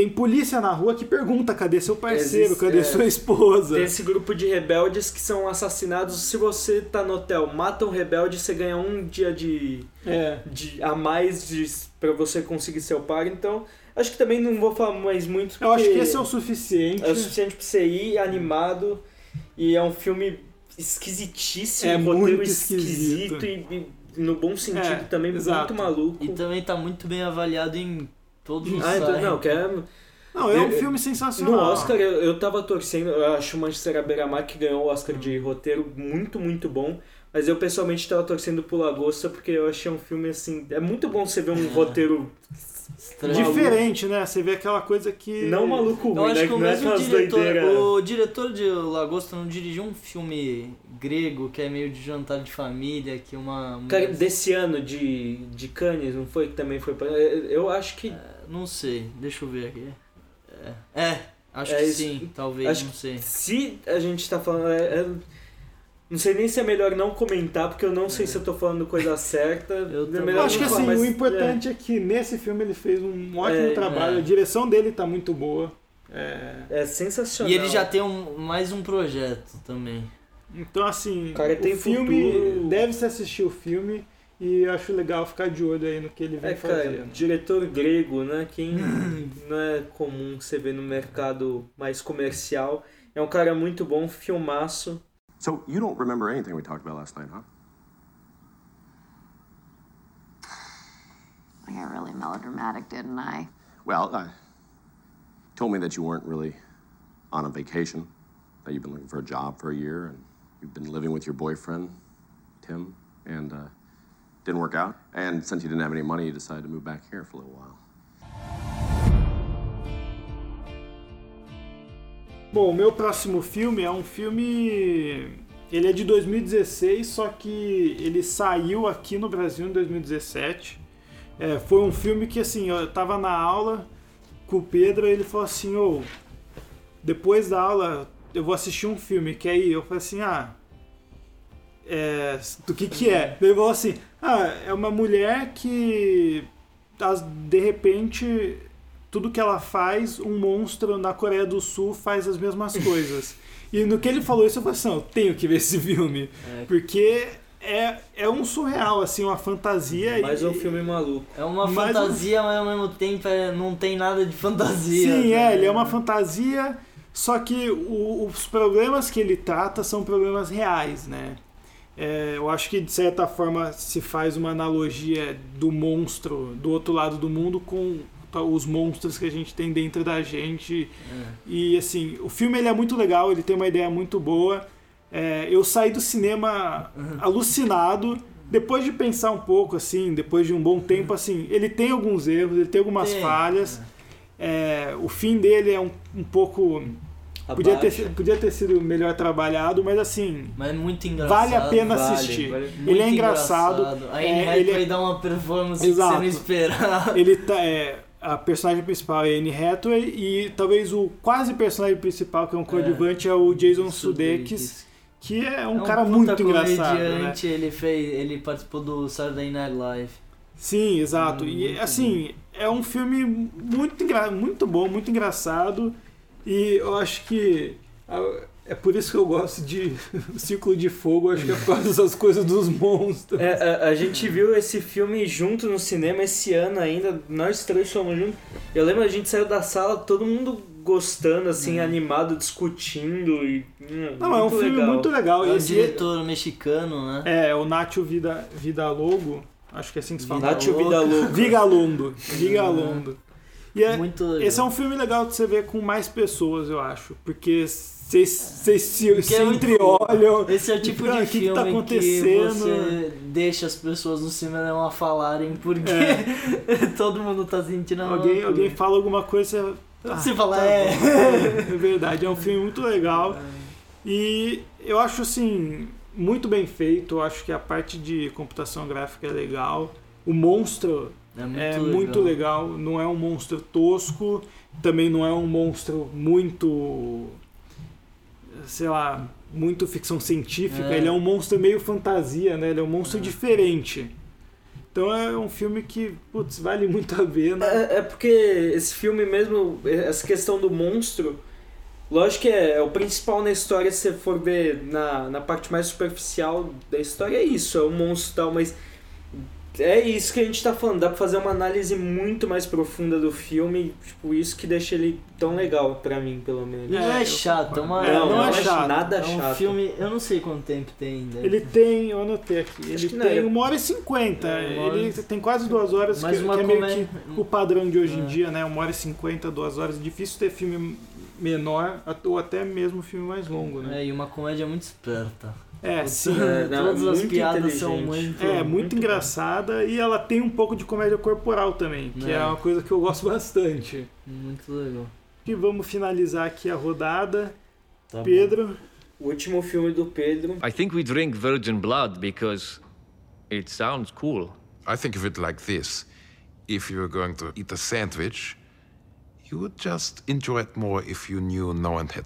tem polícia na rua que pergunta cadê seu parceiro, Existe- cadê é, sua esposa. Tem esse grupo de rebeldes que são assassinados. Se você tá no hotel, mata um rebelde, você ganha um dia de, É. de a mais de, pra você conseguir seu par. Então, acho que também não vou falar mais muito. Eu acho que esse é o suficiente. É o suficiente pra você ir animado. E é um filme esquisitíssimo, É roteiro muito esquisito esquisito. e, e no bom sentido É, também, exato. muito maluco. E também tá muito bem avaliado em todos os Ah, então, não, que é... Não, é um Eu- filme sensacional. No Oscar, eu, eu tava torcendo, eu acho o Manchester à beira-mar que ganhou o Oscar de roteiro muito, muito bom. Mas eu pessoalmente tava torcendo pro Lagosta porque eu achei um filme assim. É muito bom você ver um roteiro Diferente, né? Você vê aquela coisa que. Não maluco Eu ruim, acho né? que o não é mesmo aquelas diretor, doideiras. o diretor de Lagosta não dirigiu um filme grego que é meio de jantar de família, que uma... Cara, desse ano de, de Cannes, não foi? Que também foi pra. Eu acho que. Não sei, deixa eu ver aqui. É, é acho É que isso. sim, talvez, Acho não sei. Se a gente tá falando. É- é- não sei nem se é melhor não comentar, porque eu não sei se eu tô falando coisa certa. Eu é acho que falar, assim, mas, o importante é. que nesse filme ele fez um ótimo É, trabalho. é. A direção dele tá muito boa. É, É sensacional. E ele já tem um, mais um projeto também. Então, assim, Cara, tem o filme futuro. deve se assistir o filme e eu acho legal ficar de olho aí no que ele vem É, cara, fazendo. diretor grego, né? Quem não é comum você ver no mercado mais comercial. É um cara muito bom, filmaço. So you don't remember anything we talked about last night, huh? I got really melodramatic, didn't I? Well, uh, you told me that you weren't really on a vacation, that you've been looking for a job for a year, and you've been living with your boyfriend, Tim, and uh, didn't work out. And since you didn't have any money, you decided to move back here for a little while. Bom, o meu próximo filme é um filme. Ele é de 2016, só que ele saiu aqui no Brasil em 2017. É, foi um filme que, assim, eu tava na aula com o Pedro e ele falou assim: Ô, depois da aula eu vou assistir um filme, quer ir? Eu falei assim: ah. É, do que que é? Ele falou assim: ah, é uma mulher que de repente tudo que ela faz, um monstro na Coreia do Sul faz as mesmas coisas. e no que ele falou isso, eu falei assim, eu tenho que ver esse filme. É. Porque é, é um surreal, assim, uma fantasia. Mais e, um filme maluco. É uma Mais um- fantasia, mas ao mesmo tempo é- não tem nada de fantasia. Sim, né? é, ele é uma fantasia, só que o- os problemas que ele trata são problemas reais, né? É, eu acho que de certa forma se faz uma analogia do monstro do outro lado do mundo com os monstros que a gente tem dentro da gente. E assim, o filme ele é muito legal, ele tem uma ideia muito boa. É, eu saí do cinema alucinado. Depois de pensar um pouco, assim, depois de um bom tempo, assim, ele tem alguns erros, ele tem algumas Tem, falhas. É, o fim dele é um, um pouco. Podia ter, podia ter sido melhor trabalhado, mas assim. Mas é muito engraçado. Vale a pena Vale, assistir. vale. Ele é engraçado. A Anne é, ele é- dá uma performance Exato. que você não esperava. Ele tá, é, a personagem principal é Anne Hathaway e talvez o quase personagem principal, que é um coadjuvante, é, o Jason Sudeikis, que é um, É cara puta muito engraçado. Né? ele fez, ele participou do Saturday Night Live. Sim, exato. Hum, e assim, é um filme muito, muito bom, muito engraçado. E eu acho que é por isso que eu gosto de Círculo de Fogo, acho que é por causa dessas coisas dos monstros. É, a, a gente viu esse filme junto no cinema esse ano ainda, nós três fomos juntos. Eu lembro a gente saiu da sala, todo mundo gostando, assim, animado, discutindo e. hum, Não, é um muito filme legal. muito legal. É um diretor mexicano, né? É, o Nacho Vida, Vida Logo, acho que é assim que se fala. Nacho Vida Logo. Vigalondo. Vigalondo. E é, Muito legal. esse é um filme legal de você ver com mais pessoas, eu acho. Porque vocês se, Porque se é entreolham. Esse é o tipo "Ah, de que filme que tá que acontecendo? você deixa as pessoas no cinema falarem porque todo mundo tá sentindo a É. Alguém, alguém fala alguma coisa. Você, Você fala, é. É verdade, é um filme muito legal. E eu acho assim, muito bem feito. Eu acho que a parte de computação gráfica é legal. O monstro É muito é legal. muito legal. Não é um monstro tosco, também não é um monstro muito. Sei lá, muito ficção científica. É. Ele é um monstro meio fantasia, né? Ele é um monstro diferente. Então é um filme que, putz, vale muito a né? É, é porque esse filme mesmo, essa questão do monstro, lógico que é, é o principal na história, se você for ver na, na parte mais superficial da história, é isso, é o monstro e tal, mas é isso que a gente tá falando, dá pra fazer uma análise muito mais profunda do filme, tipo, isso que deixa ele tão legal pra mim, pelo menos. Não é chato, é uma. Não, não é chato. nada é um chato. filme. Eu não sei quanto tempo tem ainda. Ele tem, eu anotei aqui, ele não, tem ele- uma hora e cinquenta. É, hora Ele tem quase duas horas, Mas que, uma que é meio que o padrão de hoje em É. dia, né? Uma hora e cinquenta, duas horas. Difícil ter filme menor ou até mesmo filme mais longo, né? É, e uma comédia muito esperta. É, sim. É, não, Todas as muito piadas são muito. É, muito, engraçada e ela tem um pouco de comédia corporal também, que é. É. uma coisa que eu gosto bastante. Muito legal. E vamos finalizar aqui a rodada. Tá Pedro, O último filme do Pedro. I think we drink virgin blood because it sounds cool. I think of it like this if you were going to eat a sandwich, you would just enjoy it more if you knew no one had.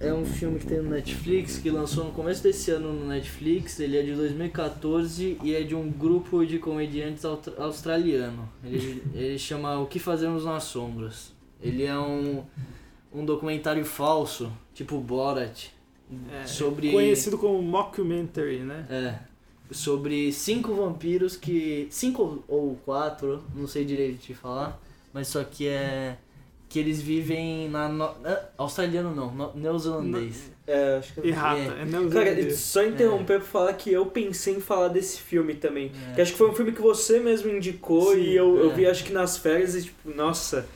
É um filme que tem no Netflix, que lançou no começo desse ano no Netflix. Ele é de 2014 e é de um grupo de comediantes australiano. Ele, ele chama O Que Fazemos nas Sombras. Ele é um, um documentário falso, tipo Borat, é, sobre conhecido como mockumentary, né? é, sobre cinco vampiros que cinco ou quatro, não sei direito de falar, mas só que é que eles vivem na no, ah, australiano não, no, neozelandês. É, acho que Errata, É. é, Cara, neozelandês. só interromper pra falar que eu pensei em falar desse filme também. É. Que acho que foi um filme que você mesmo indicou Sim, e eu, eu é. vi acho que nas férias e tipo, nossa,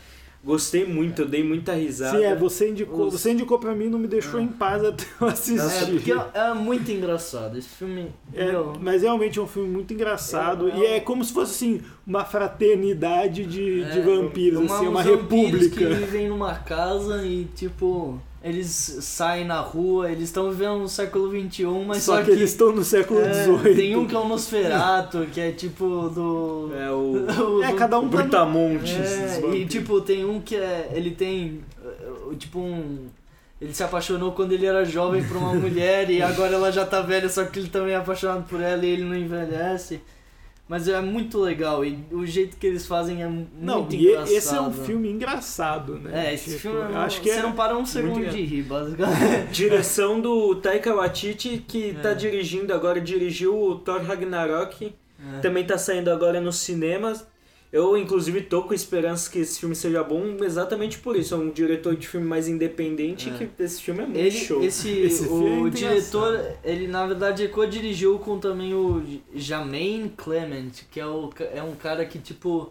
gostei muito, eu dei muita risada. Sim, é, você indicou, Os- você indicou pra mim e não me deixou em paz até eu assistir. É, porque é muito engraçado. Esse filme. É, meu, mas realmente é um filme muito engraçado É, é e é como se fosse assim uma fraternidade de, de É, vampiros, assim, uma uns vampiros república. que vivem numa casa e, tipo, eles saem na rua, eles estão vivendo no século XXI, mas Só só, que eles estão no século é, XVIII. Tem um que é o Nosferato, que é tipo do. É o. É, cada um tá Brutamontes. É, e tipo, tem um que é. Ele tem. uh, Tipo um. Ele se apaixonou quando ele era jovem por uma mulher e agora ela já tá velha, só que ele também é apaixonado por ela e ele não envelhece. Mas é muito legal e o jeito que eles fazem é Não, muito engraçado. esse é um filme engraçado, né? É, esse Tipo, filme eu acho que você é não para um segundo de rir, basicamente. Direção do Taika Waititi, que tá É. dirigindo agora, dirigiu o Thor Ragnarok, É. também tá saindo agora nos cinemas. Eu, inclusive, tô com esperança que esse filme seja bom exatamente por isso. É um diretor de filme mais independente É. que esse filme é muito Ele, show. esse, Esse filme é o muito diretor, ele na verdade co-dirigiu com também o Jermaine Clement, que é, o, é um cara que tipo,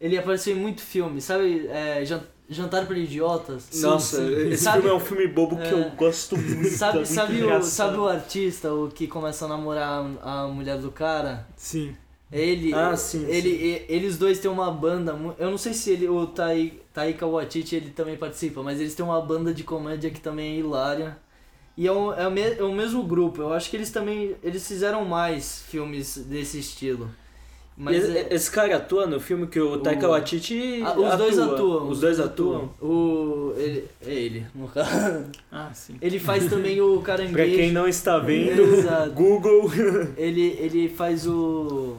ele apareceu em muito filme, sabe? É, Jan- Jantar para Idiotas. Nossa, esse Sabe- filme é um filme bobo que É. eu gosto muito. é Sabe, muito sabe, o, sabe o artista, o que começa a namorar a mulher do cara? Sim. Ele, Ah, sim, ele, sim. eles dois têm uma banda. Eu não sei se ele, o Tai, Taika Waititi ele também participa, mas eles têm uma banda de comédia que também é hilária. E é o, é, o me- é o mesmo grupo. Eu acho que eles também eles fizeram mais filmes desse estilo. Mas esse, é- esse cara atua no filme que o Taika O- Waititi Ah, os dois atua. atuam. Os dois atuam. O ele, é ele, no caso. Ah, sim. Ele faz também o caranguejo. Pra quem não está vendo. Google. Ele, ele faz o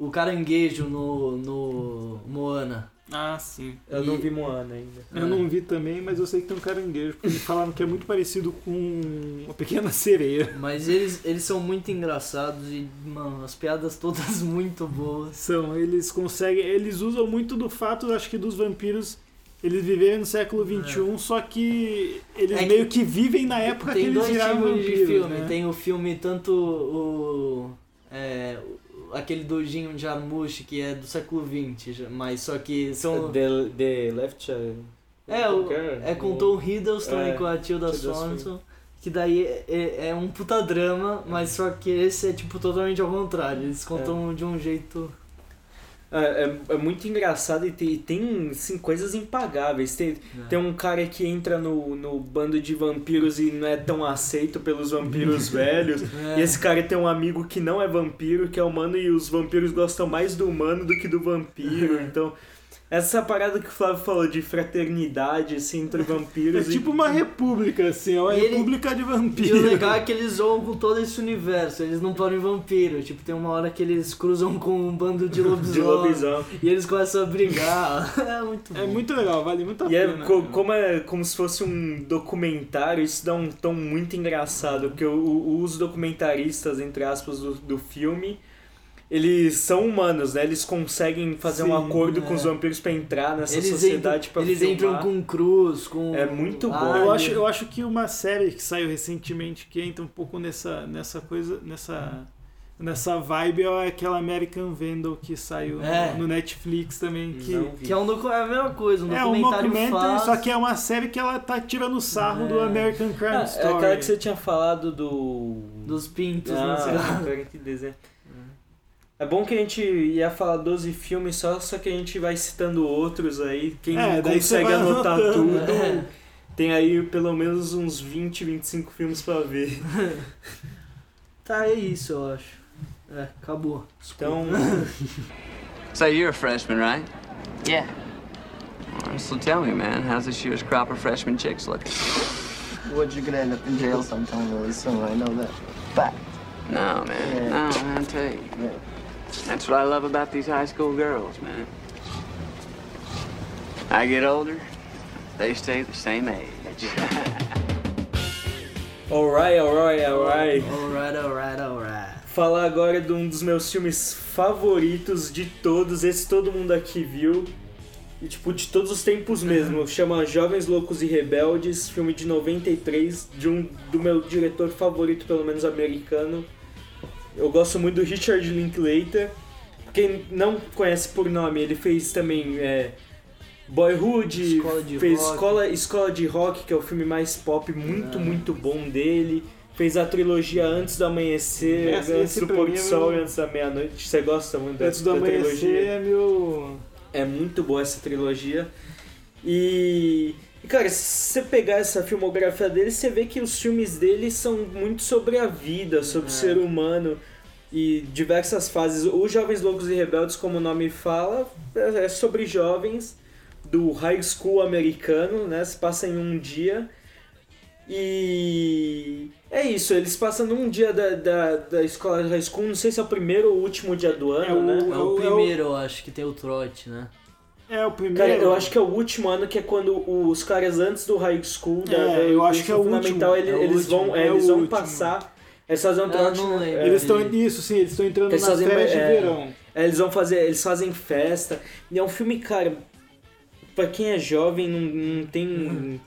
o caranguejo no no Moana. Ah, sim. Eu não vi Moana ainda. Eu não vi também, mas eu sei que tem um caranguejo, porque falaram que é muito parecido com uma pequena sereia. Mas eles, eles são muito engraçados e, mano, as piadas todas muito boas. São, eles conseguem. Eles usam muito do fato, acho que, dos vampiros eles viverem no século XXI, só que eles É que meio que vivem na época que Tem eles dois viraram tipos vampiros. de filme. né? Tem o filme tanto o. É, aquele do Jim Jarmusch, que é do século XX, mas só que são. The, the Left Child. É, o, Qualquer- é com Tom Hiddleston É, e com a Tilda Swinton. Que daí é, é- é um puta drama, mas só que esse é tipo totalmente ao contrário. Eles contam de um jeito. É, é, é muito engraçado e tem, tem assim, coisas impagáveis. Tem, tem um cara que entra no, no bando de vampiros e não é tão aceito pelos vampiros velhos. É. E esse cara tem um amigo que não é vampiro, que é humano, e os vampiros gostam mais do humano do que do vampiro. Então, Essa parada que o Flávio falou de fraternidade, assim, entre É vampiros. e- tipo uma república, assim, é uma E ele- república de E o vampiros. legal é que eles zoam com todo esse universo, eles não podem vampiro. Tipo, tem uma hora que eles cruzam com um bando de lobisomem. De lobisomem. E eles começam a brigar. É muito bom. É muito legal, vale muito a E é pena. co- como é como se fosse um documentário, isso dá um tom muito engraçado, porque o- o- os documentaristas, entre aspas, do, do filme, eles são humanos, né? Eles conseguem fazer um Sim, acordo com é. os vampiros pra entrar nessa Eles sociedade pra eles filmar. entram com cruz, com. É muito bom. alien. Eu acho, eu acho que uma série que saiu recentemente que entra um pouco nessa, nessa coisa, nessa, nessa vibe é aquela American Vandal que saiu É. no Netflix também. Que. Que é, um docu- é a mesma coisa, um é um documentário documentary, fácil. só que é uma série que ela tá tirando sarro do É. American Crime Ah, é Story. aquela que você tinha falado do. Dos pintos, Ah, não sei lá. É bom que a gente ia falar 12 filmes só, só que a gente vai citando outros aí. Quem É, consegue anotar anotando. tudo, É. tem aí pelo menos uns 20, 25 filmes pra ver. Tá, é isso, eu acho. É, acabou. Então, So you're a freshman, right? Yeah. So tell me, man, how's this year's crop of freshman chicks looking? What you're gonna end up in jail sometime really soon. I know that. Fact. No, man. Yeah. No, man, I tell you. Yeah. That's what I love about these high school girls, man. I get older, they stay the same age. alright, alright, alright. Alright, alright, alright. Falar agora de um dos meus filmes favoritos de todos, esse todo mundo aqui viu. E tipo, de todos os tempos mesmo. Chama Jovens Loucos e Rebeldes, filme de 93, de um do meu diretor favorito, pelo menos americano. Eu gosto muito do Richard Linklater. Quem não conhece por nome, ele fez também é, Boyhood, Escola de fez Rock. Escola, Escola de Rock, que é o filme mais pop, muito, É. muito bom dele. Fez a trilogia Antes do Amanhecer, Esse- Antes esse do pra Pôr do é Sol e Antes da Meia-Noite. Você gosta muito Antes da, do da amanhecer trilogia? é meu. É muito boa essa trilogia. E, e, cara, se você pegar essa filmografia dele, você vê que os filmes dele são muito sobre a vida, sobre o ser humano e diversas fases. Os Jovens Loucos e Rebeldes, como o nome fala, é é sobre jovens do high school americano, né? Se passa em um dia. E é isso, eles passam num dia da, da, da escola de high school, não sei se é o primeiro ou último dia do ano, É o- né? É o primeiro, eu acho, que tem o trote, né? É o primeiro. Cara, eu acho que é o último ano que é quando os caras antes do high school, da, É, da- eu do acho que é o fundamental, último. ele- É o eles último, vão, é, é eles vão passar, eles fazem um trote. é, Eles estão isso, sim, eles estão entrando eles nas fazem, férias de é, verão. é, eles vão fazer, eles fazem festa. E é um filme, cara, pra quem é jovem não, não tem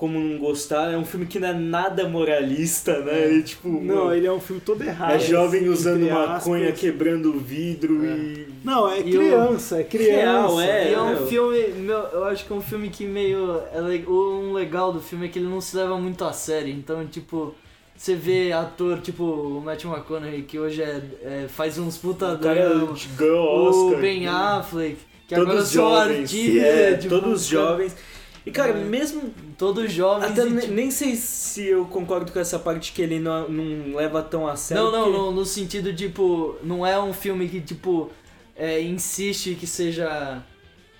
como não gostar. É um filme que não é nada moralista, né? E, tipo, Não, ele é um filme todo errado. é jovem assim, usando entre maconha, aspas. quebrando vidro e. Não, é E o- criança, é criança. Real, é. E é um meu. filme, meu, eu acho que é um filme que meio. É, le- um legal do filme é que ele não se leva muito a sério. Então, tipo, você vê ator tipo o Matt McConaughey, que hoje é, é- faz uns puta O cara drama, o Oscar. Ben Affleck, que todos agora são jovens. artistas. é, tipo, todos cara, jovens. E cara, É. mesmo. Todos jovens. Até e, tipo, nem sei se eu concordo com essa parte que ele não, não leva tão a sério. Não, não, porque- no, no sentido, tipo, não é um filme que, tipo, é, insiste que seja.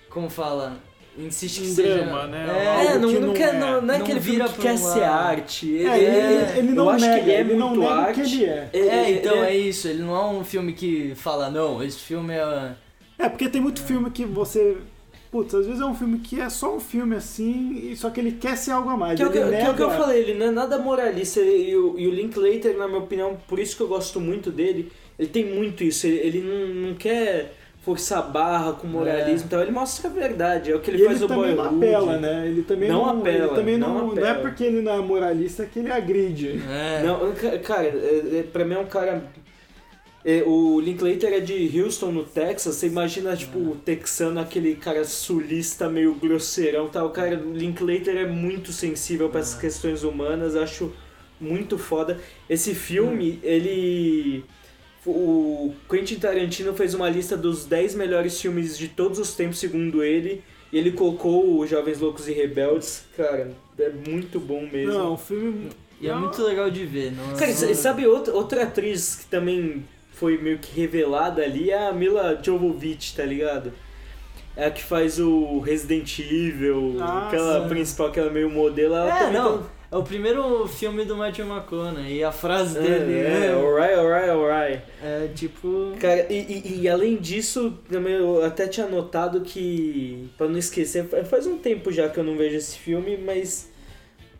Como fala? Insiste que Um seja. drama, né? É, É, não, que não, não quer, é. não, não é Não aquele filme vira que quer ser lado. arte. Ele, É, ele, ele- ele não eu acho nega, que ele é ele não muito nega arte. que ele é. É, então ele é isso. Ele não é um filme que fala, não, esse filme é. É, porque tem muito filme que você. Putz, às vezes é um filme que é só um filme assim, e só que ele quer ser algo a mais. Que é, o que, ele que é o que eu nega- falei, ele não é nada moralista. E o, e o Linklater, na minha opinião, por isso que eu gosto muito dele, ele tem muito isso. Ele, ele não, não quer forçar a barra com moralismo e tal. Ele mostra a verdade. É o que ele E faz ele no também não Boyhood. apela, né? Ele também Não não, apela, Ele também não não, não, é porque ele não é moralista que ele agride. É. Não, ca- cara, é, é, pra mim é um cara. É, o Linklater é de Houston, no Texas. Você imagina, tipo, o texano, aquele cara sulista, meio grosseirão e tal. O cara, o Linklater é muito sensível para essas questões humanas. Acho muito foda. Esse filme, ele. O Quentin Tarantino fez uma lista dos 10 melhores filmes de todos os tempos, segundo ele. E ele colocou o Jovens Loucos e Rebeldes. Cara, é muito bom mesmo. Não, o filme. E é muito legal de ver. Não, Cara, não- e sabe outra, outra atriz que também foi meio que revelada ali? É a Mila Jovovich, tá ligado? É a que faz o Resident Evil, Ah, aquela principal, aquela meio modelo. Ela É, não. tá- É o primeiro filme do Matthew McConaughey e a frase É, dele é, alright, alright, alright. É tipo. Cara, e, e- e além disso, também eu até tinha notado que, pra não esquecer, fa- faz um tempo já que eu não vejo esse filme, mas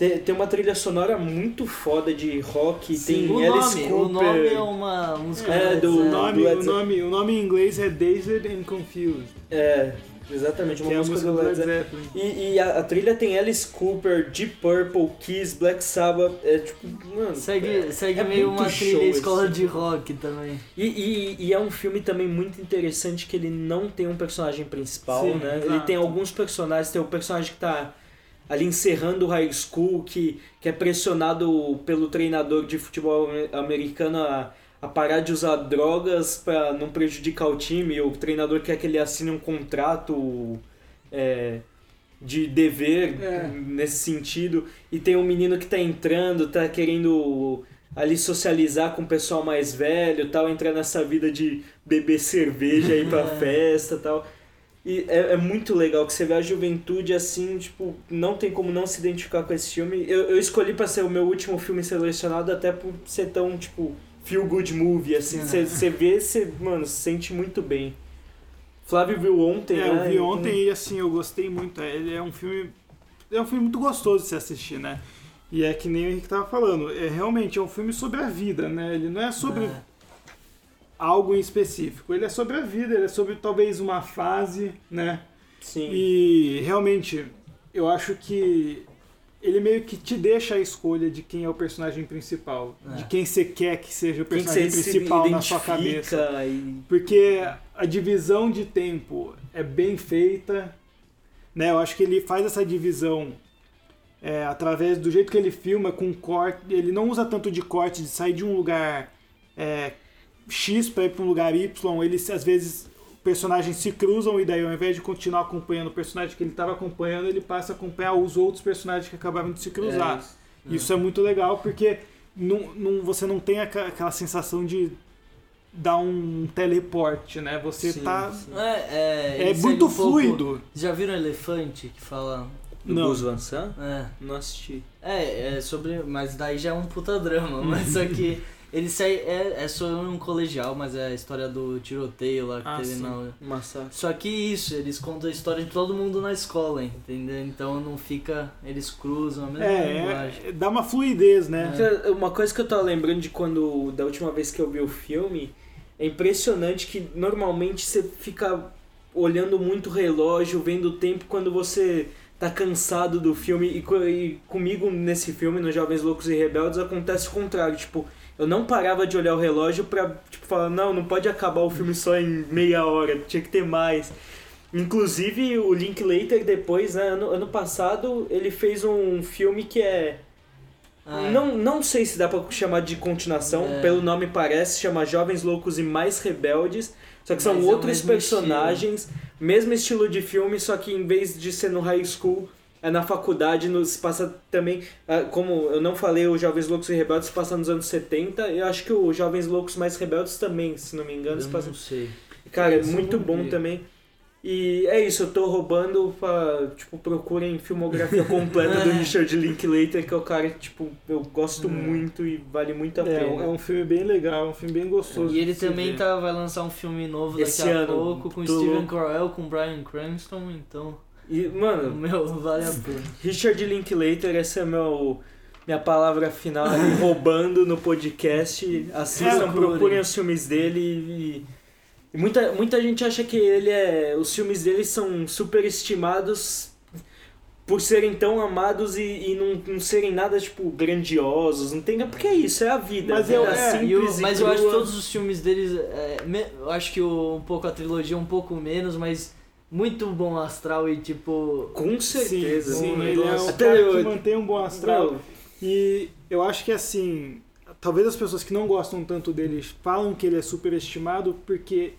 tem, tem uma trilha sonora muito foda de rock, Sim, tem o Alice nome, Cooper. o nome é uma música É, do- O Zeppelin. nome, Led o, nome, o nome em inglês é Dazed and Confused. É, exatamente, uma é a música, música do Led Zeppelin. E, e a, a trilha tem Alice Cooper, Deep Purple, Kiss, Black Sabbath, é tipo, mano... Segue, é, segue é meio uma trilha escola de rock também. E, e, e é um filme também muito interessante que ele não tem um personagem principal, Sim, né? Ele tem alguns personagens, tem o personagem que tá ali encerrando o high school, que, que é pressionado pelo treinador de futebol americano a, a parar de usar drogas para não prejudicar o time. O treinador quer que ele assine um contrato é, de dever É. nesse sentido. E tem um menino que tá entrando, tá querendo ali socializar com o pessoal mais velho, tal, entrar nessa vida de beber cerveja, ir pra festa, tal. E é, é muito legal que você vê a juventude assim, tipo, não tem como não se identificar com esse filme. Eu, eu escolhi pra ser o meu último filme selecionado até por ser tão, tipo, feel good movie, assim. Você você vê, você, mano, se sente muito bem. Flávio viu ontem, É, né? eu vi ontem e assim, eu gostei muito. Ele é um filme. É um filme muito gostoso de se assistir, né? E é que nem o Henrique tava falando, é realmente é um filme sobre a vida, né? Ele não é sobre algo em específico, ele é sobre a vida, ele é sobre talvez uma fase, né? Sim. E realmente, eu acho que ele meio que te deixa a escolha de quem é o personagem principal, É. de quem você quer que seja o personagem principal na sua cabeça. e- Porque a divisão de tempo é bem feita, né? Eu acho que ele faz essa divisão é, através do jeito que ele filma, com corte. Ele não usa tanto de corte, de sair de um lugar é, X para ir para um lugar Y. Eles, às vezes, personagens se cruzam e daí, ao invés de continuar acompanhando o personagem que ele estava acompanhando, ele passa a acompanhar os outros personagens que acabaram de se cruzar. É isso. isso é muito legal porque não, não, você não tem aquela sensação de dar um teleporte, né? Você Sim, tá. sim. É, é, É muito um pouco- fluido. Já viram Elefante que fala. Do Não. Gus Van Sant? É. Não assisti. É, é sobre. Mas daí já é um puta drama. Mas só que ele sai. É, é sobre um colegial, mas é a história do tiroteio lá que Ah, teve sim. na. Massacre. Só que isso, eles contam a história de todo mundo na escola, entendeu? Então não fica. Eles cruzam a mesma linguagem. É, é, dá uma fluidez, né? Cara, Uma coisa que eu tava lembrando de quando. da última vez que eu vi o filme, é impressionante que normalmente você fica olhando muito o relógio, vendo o tempo quando você tá cansado do filme. E, e comigo nesse filme, no Jovens Loucos e Rebeldes, acontece o contrário. Tipo, eu não parava de olhar o relógio pra tipo, falar, não, não pode acabar o filme só em meia hora, tinha que ter mais. Inclusive, o Linklater depois, né, ano, ano passado, ele fez um filme que é... Ah, é. Não, não sei se dá pra chamar de continuação, É. pelo nome parece, chama Jovens Loucos e Mais Rebeldes, só que são Mas é outros personagens, mesmo estilo de filme, só que em vez de ser no high school, na faculdade, no, se passa também, ah, como eu não falei, o Jovens Loucos e Rebeldes se passa nos anos 70, eu acho que o Jovens Loucos Mais Rebeldes também, se não me engano, Eu se passa... não sei. Cara, é eu muito não bom também. E é isso, eu tô roubando pra, tipo, procurem filmografia completa do Richard Linklater, que é o cara que, tipo, eu gosto muito e vale muito a É, pena. é um filme bem legal, um filme bem gostoso. E ele também ver. tá, vai lançar um filme novo daqui Esse a ano, pouco com tô Steven. Carell, com Brian Cranston, então. E, mano, Meu, vale a pena. Richard Linklater, essa é meu, minha palavra final aí, roubando no podcast. Assistam, É, procurem os filmes dele e, e muita, muita gente acha que ele é. Os filmes dele são superestimados por serem tão amados e, e não, não serem nada, tipo, grandiosos. Não tem. Porque é isso, é a vida. Mas a eu- vida é, simples E o- e mas eu acho que todos os filmes deles. é, me- eu acho que o- um pouco a trilogia um pouco menos, mas muito bom astral e tipo. Com certeza. Sim, Um ele é um negócio- cara eu- que mantém um bom astral. Não. E eu acho que assim, talvez as pessoas que não gostam tanto dele falam que ele é superestimado porque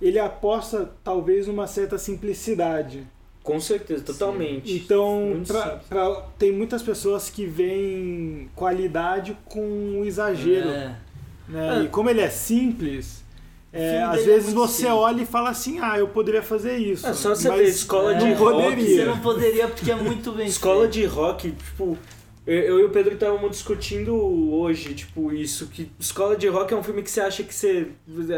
ele aposta talvez uma certa simplicidade. Com certeza, totalmente. Então, Muito pra- pra- tem muitas pessoas que veem qualidade com exagero. É. né? E como ele é simples, é, às é vezes você simples. olha e fala assim, ah, eu poderia fazer isso. É só você mas ver escola de não rock. poderia. Você não poderia porque é muito bem Escola de rock, tipo. Eu, eu e o Pedro estávamos discutindo hoje, tipo, isso, que Escola de Rock é um filme que você acha que você.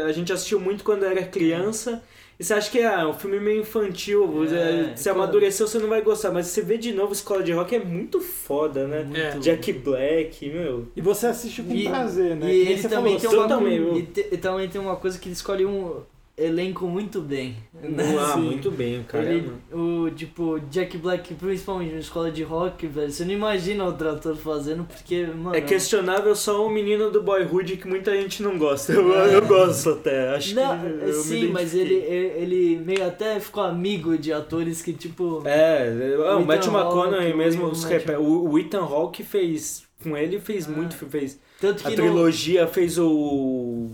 A gente assistiu muito quando era criança. E você acha que é um filme meio infantil, É, se quando- amadureceu você não vai gostar, mas você vê de novo Escola de Rock é muito foda, né? Muito. Jack Black, meu. E você assiste com E- prazer, né? E ele você também falou, tem uma totalmente. e, te- e também tem uma coisa que ele escolhe um elenco muito bem. né? Ah, Sim. muito bem, cara. Ele, o tipo Jack Black, principalmente na escola de rock, velho, você não imagina outro ator fazendo porque, mano. É questionável só o menino do Boyhood que muita gente não gosta. Eu, É. eu gosto até. Acho Não, que eu sim, mas ele, ele meio até ficou amigo de atores que, tipo. É, é, o Ethan Matthew McConaughey mesmo, o os repe- o, o Ethan Hawke fez com ele fez muito, fez Tanto que a trilogia, fez o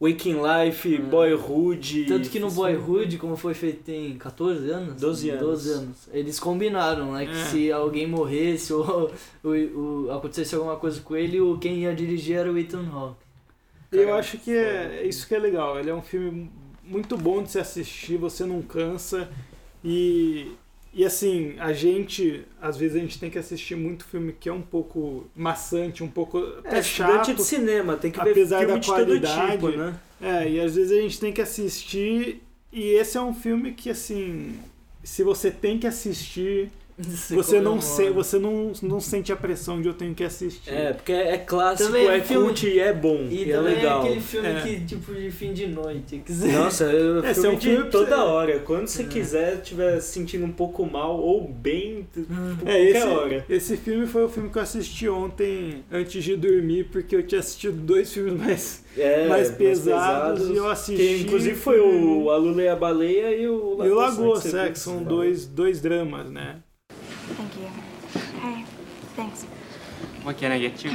Waking Life, Boyhood. Tanto que no Boyhood, como foi feito tem 14 anos? 12 anos. 12 anos. Eles combinaram, né? Que É. se alguém morresse ou, ou, ou acontecesse alguma coisa com ele, o quem ia dirigir era o Ethan Hawke. Eu acho que é isso que é legal. Ele é um filme muito bom de se assistir, você não cansa. E, e assim, a gente, às vezes a gente tem que assistir muito filme que é um pouco maçante, um pouco É, estudante chato. de cinema, tem que ver apesar da todo qualidade, tipo, né? É, e às vezes a gente tem que assistir. E esse é um filme que, assim, se você tem que assistir, você não, se, você não, não sente a pressão de eu tenho que assistir. É, porque é clássico, Também é, é cult e é bom. E, E, é também legal. é aquele filme É. que, tipo, de fim de noite. dizer- Nossa, é Esse filme é um de filme pra toda hora. Quando você quiser, estiver se sentindo um pouco mal ou bem, tipo, É, esse, hora. esse filme foi o filme que eu assisti ontem antes de dormir, porque eu tinha assistido dois filmes mais, É, mais mais pesados, e eu assisti. Que inclusive foi o A Lula e a Baleia e o E o Lagoa Lagoa Sex, são dois, dois dramas, né? Thank you. Hey, thanks. What can I get you?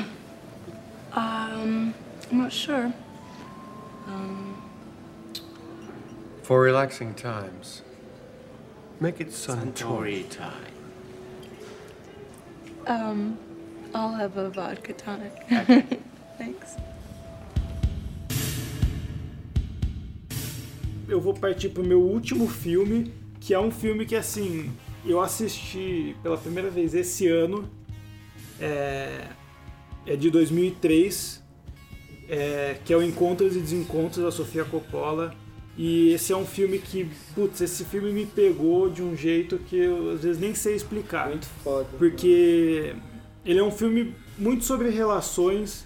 Um, I'm not sure. Um, For relaxing times, make it Suntory time. um, I'll have a vodka tonic. Thanks. eu vou partir pro meu último filme, que é um filme que assim, eu assisti pela primeira vez esse ano. É, é de 2003, é, que é o Encontros e Desencontros da Sofia Coppola. E esse é um filme que, putz, esse filme me pegou de um jeito que eu às vezes nem sei explicar. Muito foda. Porque ele é um filme muito sobre relações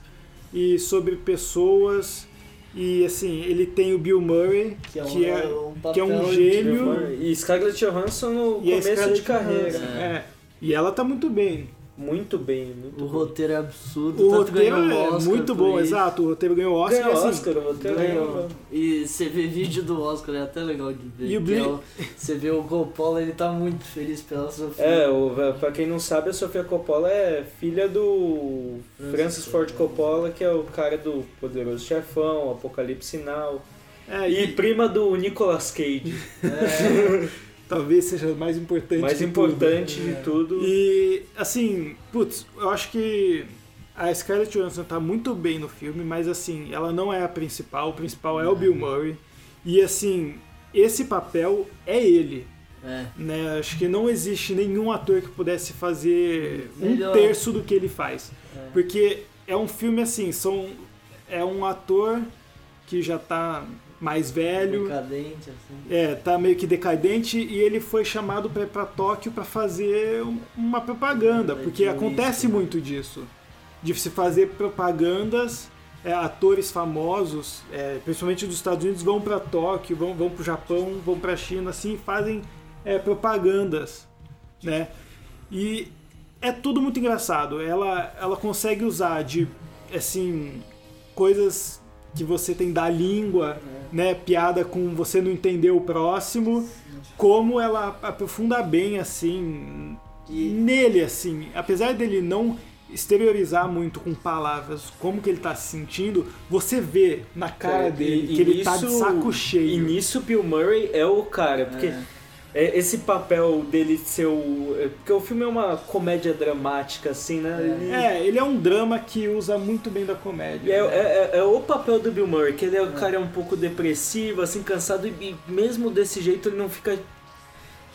e sobre pessoas. E assim, ele tem o Bill Murray, Que é um- que é, um que é um gênio. E Scarlett Johansson no E começo de carreira. Johansson, é. E ela tá muito bem. Muito bem, muito O roteiro é absurdo. O roteiro ganhou é Oscar muito bom, exato. O roteiro ganhou Oscar. Ganhou e, assim, Oscar, o roteiro Ganhou. E você vê vídeo do Oscar, é até legal de ver. E o é Bli- o- Você vê o Coppola, ele tá muito feliz pela Sofia. É, o, pra quem não sabe, a Sofia Coppola é filha do Francis Ford Coppola, que é o cara do Poderoso Chefão, Apocalipse Now. É, e, e- prima do Nicolas Cage. Talvez seja mais importante Mais de importante tudo. de tudo. E, assim, putz, eu acho que a Scarlett Johansson tá muito bem no filme, mas, assim, ela não é a principal. O principal é o Bill Murray. E, assim, esse papel é ele. É. Né? Acho que não existe nenhum ator que pudesse fazer Melhor. um terço do que ele faz. É. Porque é um filme, assim, são, é um ator que já tá mais velho. Decadente, assim. É, tá meio que decadente e ele foi chamado pra ir pra Tóquio pra fazer um- uma propaganda, porque acontece muito disso. De se fazer propagandas, é, atores famosos, é, principalmente dos Estados Unidos, vão pra Tóquio, vão, vão pro Japão, vão pra China, assim, fazem é, propagandas, né? E é tudo muito engraçado. Ela, ela consegue usar de, assim, coisas que você tem da língua, né, piada com você não entender o próximo, como ela aprofunda bem assim nele assim, apesar dele não exteriorizar muito com palavras como que ele tá se sentindo, você vê na cara É, dele e- que e ele tá de nisso- saco cheio. E nisso Bill Murray é o cara, porque É. É, esse papel dele ser o. é, Porque o filme é uma comédia dramática, assim, né? Ele- É, ele é um drama que usa muito bem da comédia. É, né? é- é o papel do Bill Murray, que ele é o cara um pouco depressivo, assim, cansado, e, e mesmo desse jeito ele não fica.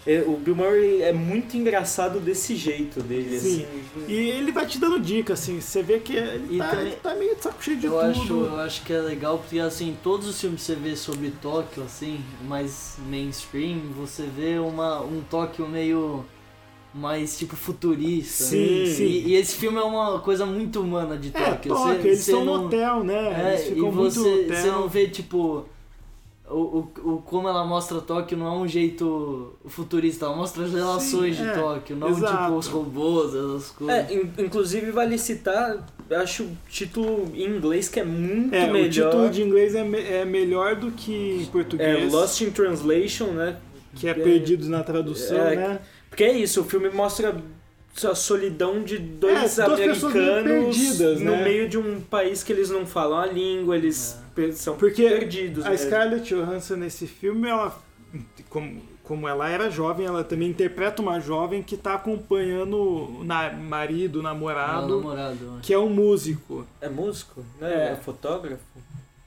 É, o Bill Murray é muito engraçado desse jeito dele, Sim. assim. E ele vai te dando dica, assim, você vê que ele, tá, também- tá meio de saco cheio de Eu tudo. acho, eu acho que é legal porque assim, todos os filmes que você vê sobre Tóquio, assim, mais mainstream, você vê uma, um Tóquio meio mais tipo futurista. Sim, né? sim. E, e esse filme é uma coisa muito humana de É, Tóquio. Tóquio, Você- eles você no não- hotel, né? É, Eles ficam e muito você, no hotel. você não vê tipo. O, o, o- como ela mostra Tóquio não é um jeito futurista, ela mostra as relações Sim, de é, Tóquio, não exato. tipo os robôs, essas coisas. É, in- inclusive vale citar, acho o título em inglês que é muito É, melhor. o título de inglês é, me- é melhor do que em É português. Lost in Translation, né? Que é Perdidos na Tradução, É, né? Porque é isso, o filme mostra a solidão de dois É, americanos perdidas, no né? meio de um país que eles não falam a língua, eles são Porque perdidos. a mesmo. Scarlett Johansson nesse filme, ela, como, como ela era jovem, ela também interpreta uma jovem que tá acompanhando o na, marido, o namorado, É, namorado, que é um músico. É músico? Né? É. É fotógrafo?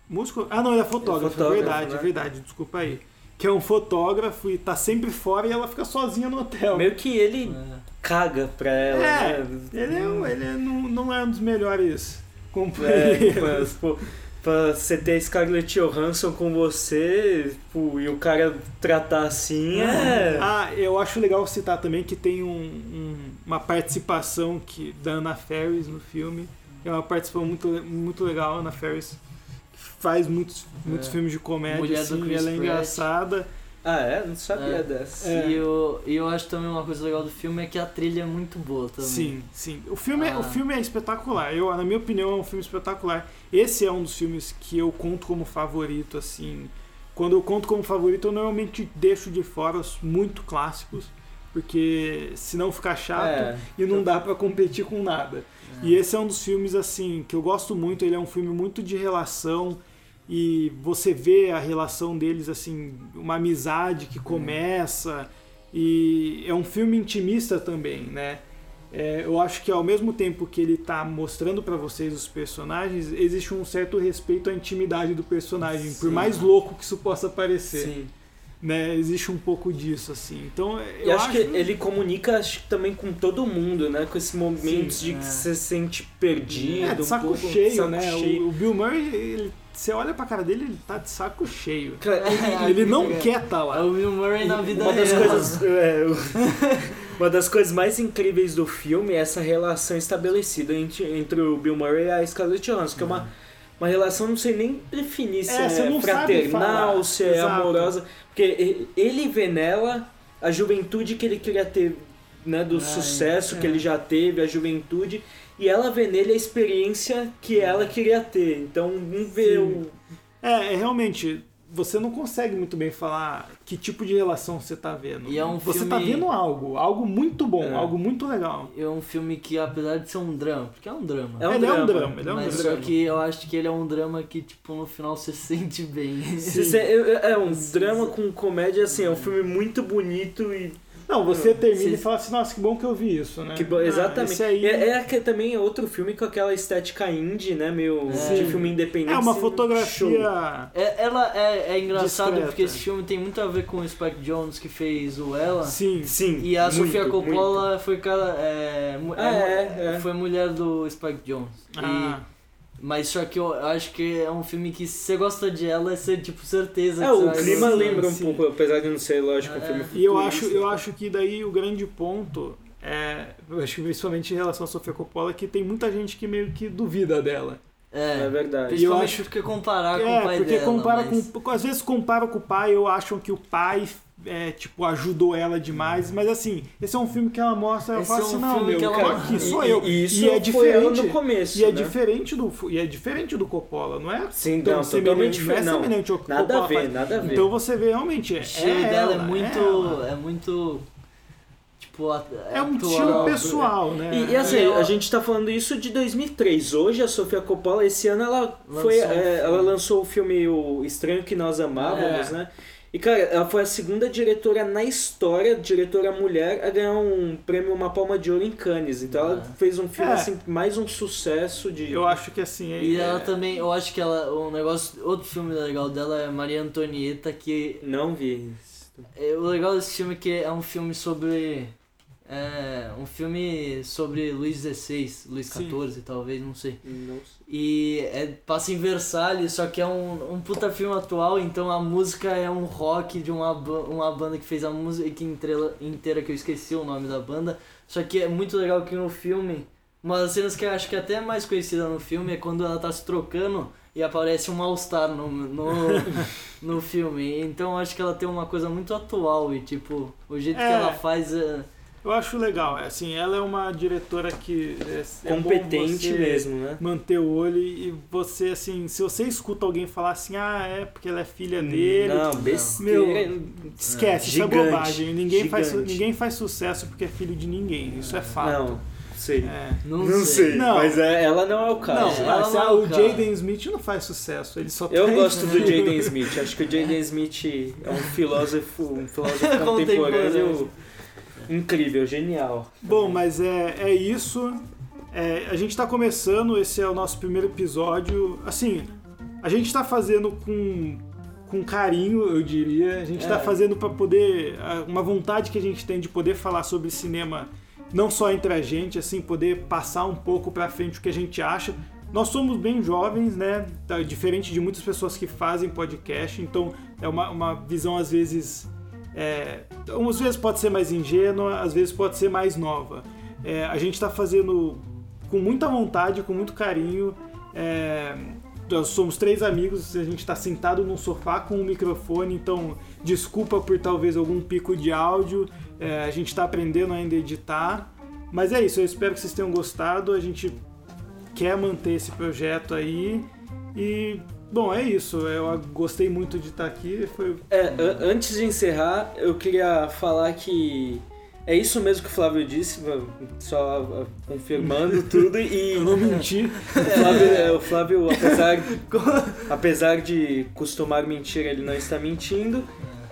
Músico? Ah, não, ele é fotógrafo, É é, fotógrafo, verdade, né? é verdade, desculpa aí. Que é um fotógrafo e tá sempre fora e ela fica sozinha no hotel. Meio que ele caga pra ela, É, né? ele, é, ele é- não, não é um dos melhores É, companheiros. mas, pô, pra você ter Scarlett Johansson com você pô, e o cara tratar assim é. Ah, eu acho legal citar também que tem um- um- uma participação que, da Anna Ferris no filme. É uma participação muito, muito legal, a Anna Ferris. que Faz muitos, muitos É. filmes de comédia, Mulher assim, Chris ela é engraçada. Ah, é? Não sabia É. dessa. É. E, eu, e eu acho também uma coisa legal do filme é que a trilha é muito boa também. Sim, sim. O filme, é- Ah. o filme é espetacular. Eu, na minha opinião, é um filme espetacular. Esse é um dos filmes que eu conto como favorito, assim. Quando eu conto como favorito, eu normalmente deixo de fora os muito clássicos, porque senão fica chato É. e não dá pra competir com nada. E esse é um dos filmes, assim, que eu gosto muito. Ele é um filme muito de relação e você vê a relação deles, assim, uma amizade que começa. E é um filme intimista também, né? É, eu acho que ao mesmo tempo que ele tá mostrando pra vocês os personagens, existe um certo respeito à intimidade do personagem, por Sim. mais louco que isso possa parecer. Sim. Né? Existe um pouco disso, assim. Então, eu E acho, que ele comunica acho, também com todo mundo, né? Com esses momentos Sim, de é. que você se sente perdido. É, de um saco pouco, cheio, saco né? O- cheio. O, Bill Murray, ele- você olha pra cara dele, ele tá de saco cheio. Cara, ele não quer estar lá. É o Bill Murray na vida uma das real. coisas é, o- uma das coisas mais incríveis do filme é essa relação estabelecida entre, entre o Bill Murray e a Scarlett Johansson que é uma uma relação não sei nem definir se É, é, fraternal se é Exato. amorosa porque ele vê nela a juventude que ele queria ter né do Ai, sucesso que é. ele já teve a juventude e ela vê nele a experiência que ela queria ter então um vê Sim. o É, é realmente, você não consegue muito bem falar que tipo de relação você tá vendo. E é um você filme- tá vendo algo, algo muito bom, É. algo muito legal. É um filme que, apesar de ser um drama, porque é um drama. É um ele é um drama, drama, ele é um mas drama. só que eu acho que ele é um drama que, tipo, no final você se sente bem. É é um drama com comédia, assim, é um filme muito bonito e. Não, você termina e fala assim, nossa, que bom que eu vi isso, né? Que bo- Ah, exatamente. aí... É, é que também é outro filme com aquela estética indie, né? Meio É. de filme independente. É uma fotografia. É, ela é, é engraçado Discreta. porque esse filme tem muito a ver com o Spike Jones que fez o Ela. Sim. Sim. E a muito, Sofia Coppola foi cara. É, Ah, é, é, é. Foi mulher do Spike Jones. E- Ah. Mas só que eu acho que é um filme que se você gosta de ela, você tipo certeza É, que você o clima lembra um sim. pouco, apesar de não ser, lógico, um É. filme E eu acho, eu acho que daí o grande ponto é, eu acho que principalmente em relação à Sofia Coppola, que tem muita gente que meio que duvida dela. É, É verdade. E eu acho- porque comparar com é, o pai porque dela. compara mas- com, às vezes compara com o pai, eu acho que o pai é, tipo ajudou ela demais, mas assim, esse é um filme que ela mostra, ela Esse fala é um assim, não, meu, que ela- aqui sou E- eu. e isso e é diferente no começo, E é né? diferente do e é diferente do Coppola, não é? Sim, tão não, semelhante, totalmente não é semelhante ao nada a Coppola ver, faz. nada a ver. Então você vê realmente é, O estilo é dela ela, é muito. ela. É muito. Tipo, a- É um estilo pessoal, né? E, e assim, É. a gente tá falando isso de 2003. Hoje a Sofia Coppola, esse ano, ela, Lançou foi, um é, ela lançou o filme O Estranho Que Nós Amávamos, É. né? E, cara, ela foi a segunda diretora na história, diretora mulher, a ganhar um prêmio Uma Palma de Ouro em Cannes. Então ela fez um filme, É. assim, mais um sucesso de... Eu acho que assim. é- E é- ela também, eu acho que ela, um negócio, outro filme legal dela é Maria Antonieta, que Não vi. é, o legal desse filme é que é um filme sobre é, um filme sobre Luís XVI, Luís Sim. XIV talvez, não sei. Não E é, passa em Versalhes, só que é um, um puta filme atual, então a música é um rock de uma, uma banda que fez a música inteira, inteira, que eu esqueci o nome da banda. Só que é muito legal que no filme, uma das cenas que eu acho que é até mais conhecida no filme é quando ela tá se trocando e aparece um All-Star no, no, no filme. Então eu acho que ela tem uma coisa muito atual e tipo, o jeito que É. ela faz é. Eu acho legal, é, assim, ela é uma diretora que é, é Competente você mesmo, né? Manter o olho e você, assim, se você escuta alguém falar assim, ah, é porque ela é filha dele. Não, besteira. Meu, esquece, isso é Gigante, bobagem. Ninguém faz, ninguém faz sucesso porque é filho de ninguém, isso é fato. Não, sei. É. Não, sei, Não. mas é, ela não é o caso. Não, mas não é o o cara. Jaden Smith não faz sucesso, ele só Eu tá gosto do Jaden Smith. Acho que o Jaden Smith é um filósofo, um filósofo Contemporâneo. Incrível, genial. Bom, mas é, é isso. É, a gente está começando, esse é o nosso primeiro episódio. Assim, a gente está fazendo com, com carinho, eu diria. A gente está É. fazendo para poder. Uma vontade que a gente tem de poder falar sobre cinema, não só entre a gente, assim, poder passar um pouco para frente o que a gente acha. Nós somos bem jovens, né? Tá, Diferente de muitas pessoas que fazem podcast, então é uma, uma visão às vezes é, às vezes pode ser mais ingênua, às vezes pode ser mais nova. É, a gente está fazendo com muita vontade, com muito carinho. É, nós somos três amigos, a gente está sentado num sofá com um microfone, então desculpa por talvez algum pico de áudio. É, a gente está aprendendo ainda a editar. Mas é isso, eu espero que vocês tenham gostado. A gente quer manter esse projeto aí. E, bom, é isso. Eu gostei muito de estar aqui. Foi É, an- antes de encerrar, eu queria falar que é isso mesmo que o Flávio disse, só confirmando tudo e. Eu não menti. O Flávio, é, o Flávio, apesar, apesar de costumar mentir, ele não está mentindo.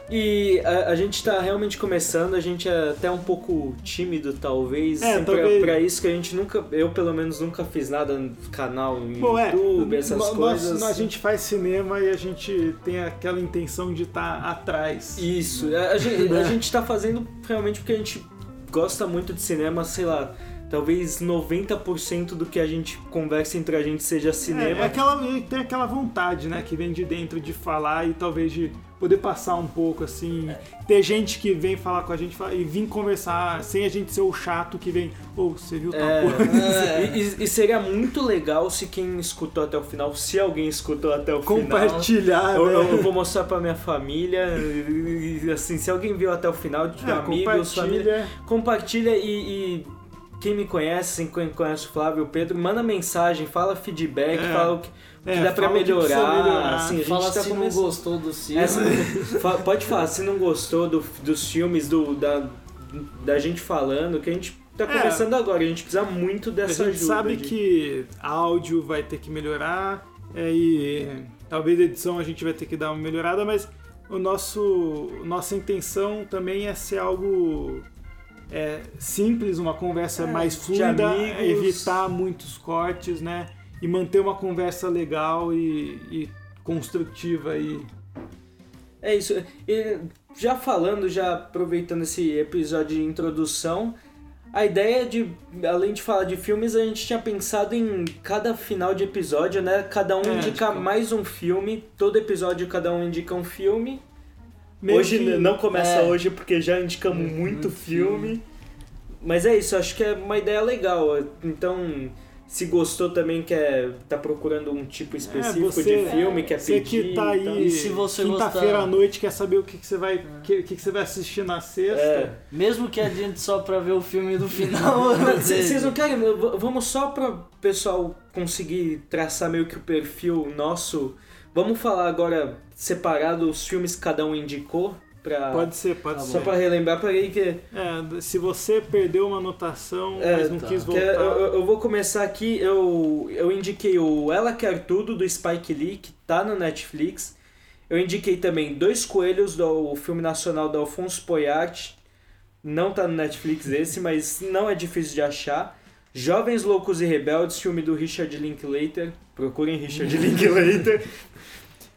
E a, a gente está realmente começando, a gente é até um pouco tímido, talvez, É, assim, talvez- Pra, pra isso que a gente nunca, eu pelo menos nunca fiz nada no canal, no Bom, é, YouTube, essas nós- coisas. A gente faz cinema e a gente tem aquela intenção de estar atrás. Isso, a, a gente, a gente tá fazendo realmente porque a gente gosta muito de cinema, sei lá, talvez 90% do que a gente conversa entre a gente seja cinema. É, é aquela, tem aquela vontade, né, que vem de dentro de falar e talvez de poder passar um pouco, assim. Ter gente que vem falar com a gente e vir conversar sem a gente ser o chato que vem, ou você viu tal É, coisa. e, e- seria muito legal se quem escutou até o final, se alguém escutou até o Compartilhar, final, eu, né? eu vou mostrar pra minha família, e, assim, se alguém viu até o final, tiver É, amigos, compartilha. família, compartilha e, e quem me conhece, quem conhece o Flávio e o Pedro, manda mensagem, fala feedback, É. fala o que, o que É, dá pra melhorar, melhorar. assim, a gente Fala tá se não começando- gostou do filme. Essa- fa- pode falar, se não gostou do- dos filmes, do, da, da gente falando, que a gente tá É. começando agora, a gente precisa muito A dessa gente ajuda. sabe de- que áudio vai ter que melhorar é, e talvez a edição a gente vai ter que dar uma melhorada, mas o nosso nossa intenção também é ser algo é, simples, uma conversa É, mais fluida, evitar muitos cortes, né? E manter uma conversa legal e, e construtiva aí. É isso. E já falando, já aproveitando esse episódio de introdução, a ideia de, além de falar de filmes, a gente tinha pensado em cada final de episódio, né? Cada um É, indicar tipo- mais um filme, todo episódio cada um indica um filme. Meio hoje que- não começa é. hoje porque já indicamos muito filme. Mas é isso, acho que é uma ideia legal. Então, se gostou também, quer tá procurando um tipo específico você- de filme, quer Você pedir. que tá e tal. aí E se você quinta-feira à noite quer saber o que, que você vai que, que, que você vai assistir na sexta. É. Mesmo que adiante só pra ver o filme do final. Vocês não querem? Vamos só para o pessoal conseguir traçar meio que o perfil nosso. Vamos falar agora separado os filmes que cada um indicou? Pra... Pode ser, pode Só ser. pra relembrar para aí que. É, se você perdeu uma anotação, É, mas não tá. quis voltar. eu, eu- vou começar aqui. Eu, eu indiquei o Ela Quer Tudo do Spike Lee, que tá no Netflix. Eu indiquei também Dois Coelhos, do filme nacional do Alfonso Poyat. Não tá no Netflix esse, mas não é difícil de achar. Jovens Loucos e Rebeldes, filme do Richard Linklater. Procurem Richard Linklater.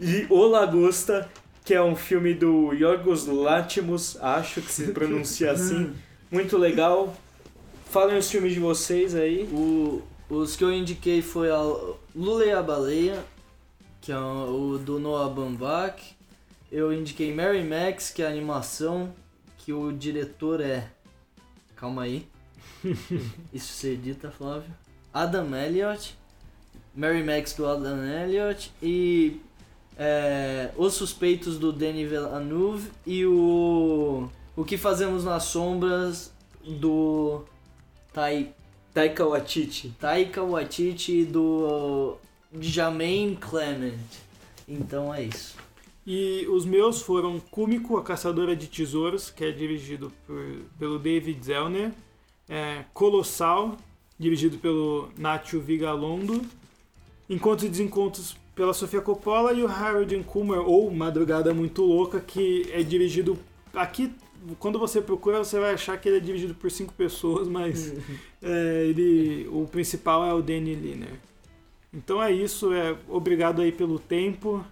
E O Lagosta, que é um filme do Yorgos Lanthimos, acho que se pronuncia assim. Muito legal. Falem os filmes de vocês aí. O, os que eu indiquei foi a Lula e a Baleia, que é o do Noah Baumbach. Eu indiquei Mary Max, que é a animação, que o diretor é... Calma aí. Isso se edita, Flávio. Adam Elliott. Mary Max do Adam Elliott. E é, Os Suspeitos do Denis Villeneuve. E o... O que Fazemos nas Sombras do... Tai... Taika Waititi. Taika Waititi do Jermaine Clement. Então é isso. E os meus foram Kumiko, a Caçadora de Tesouros, que é dirigido por, pelo David Zellner. É, Colossal, dirigido pelo Nacho Vigalondo. Encontros e Desencontros pela Sofia Coppola e o Harold Kummer, ou Madrugada Muito Louca, que é dirigido... Aqui, quando você procura, você vai achar que ele é dirigido por cinco pessoas, mas é, ele, o principal é o Danny Liner. Então é isso, é, obrigado aí pelo tempo,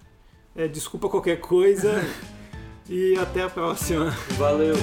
é, desculpa qualquer coisa e até a próxima. Valeu.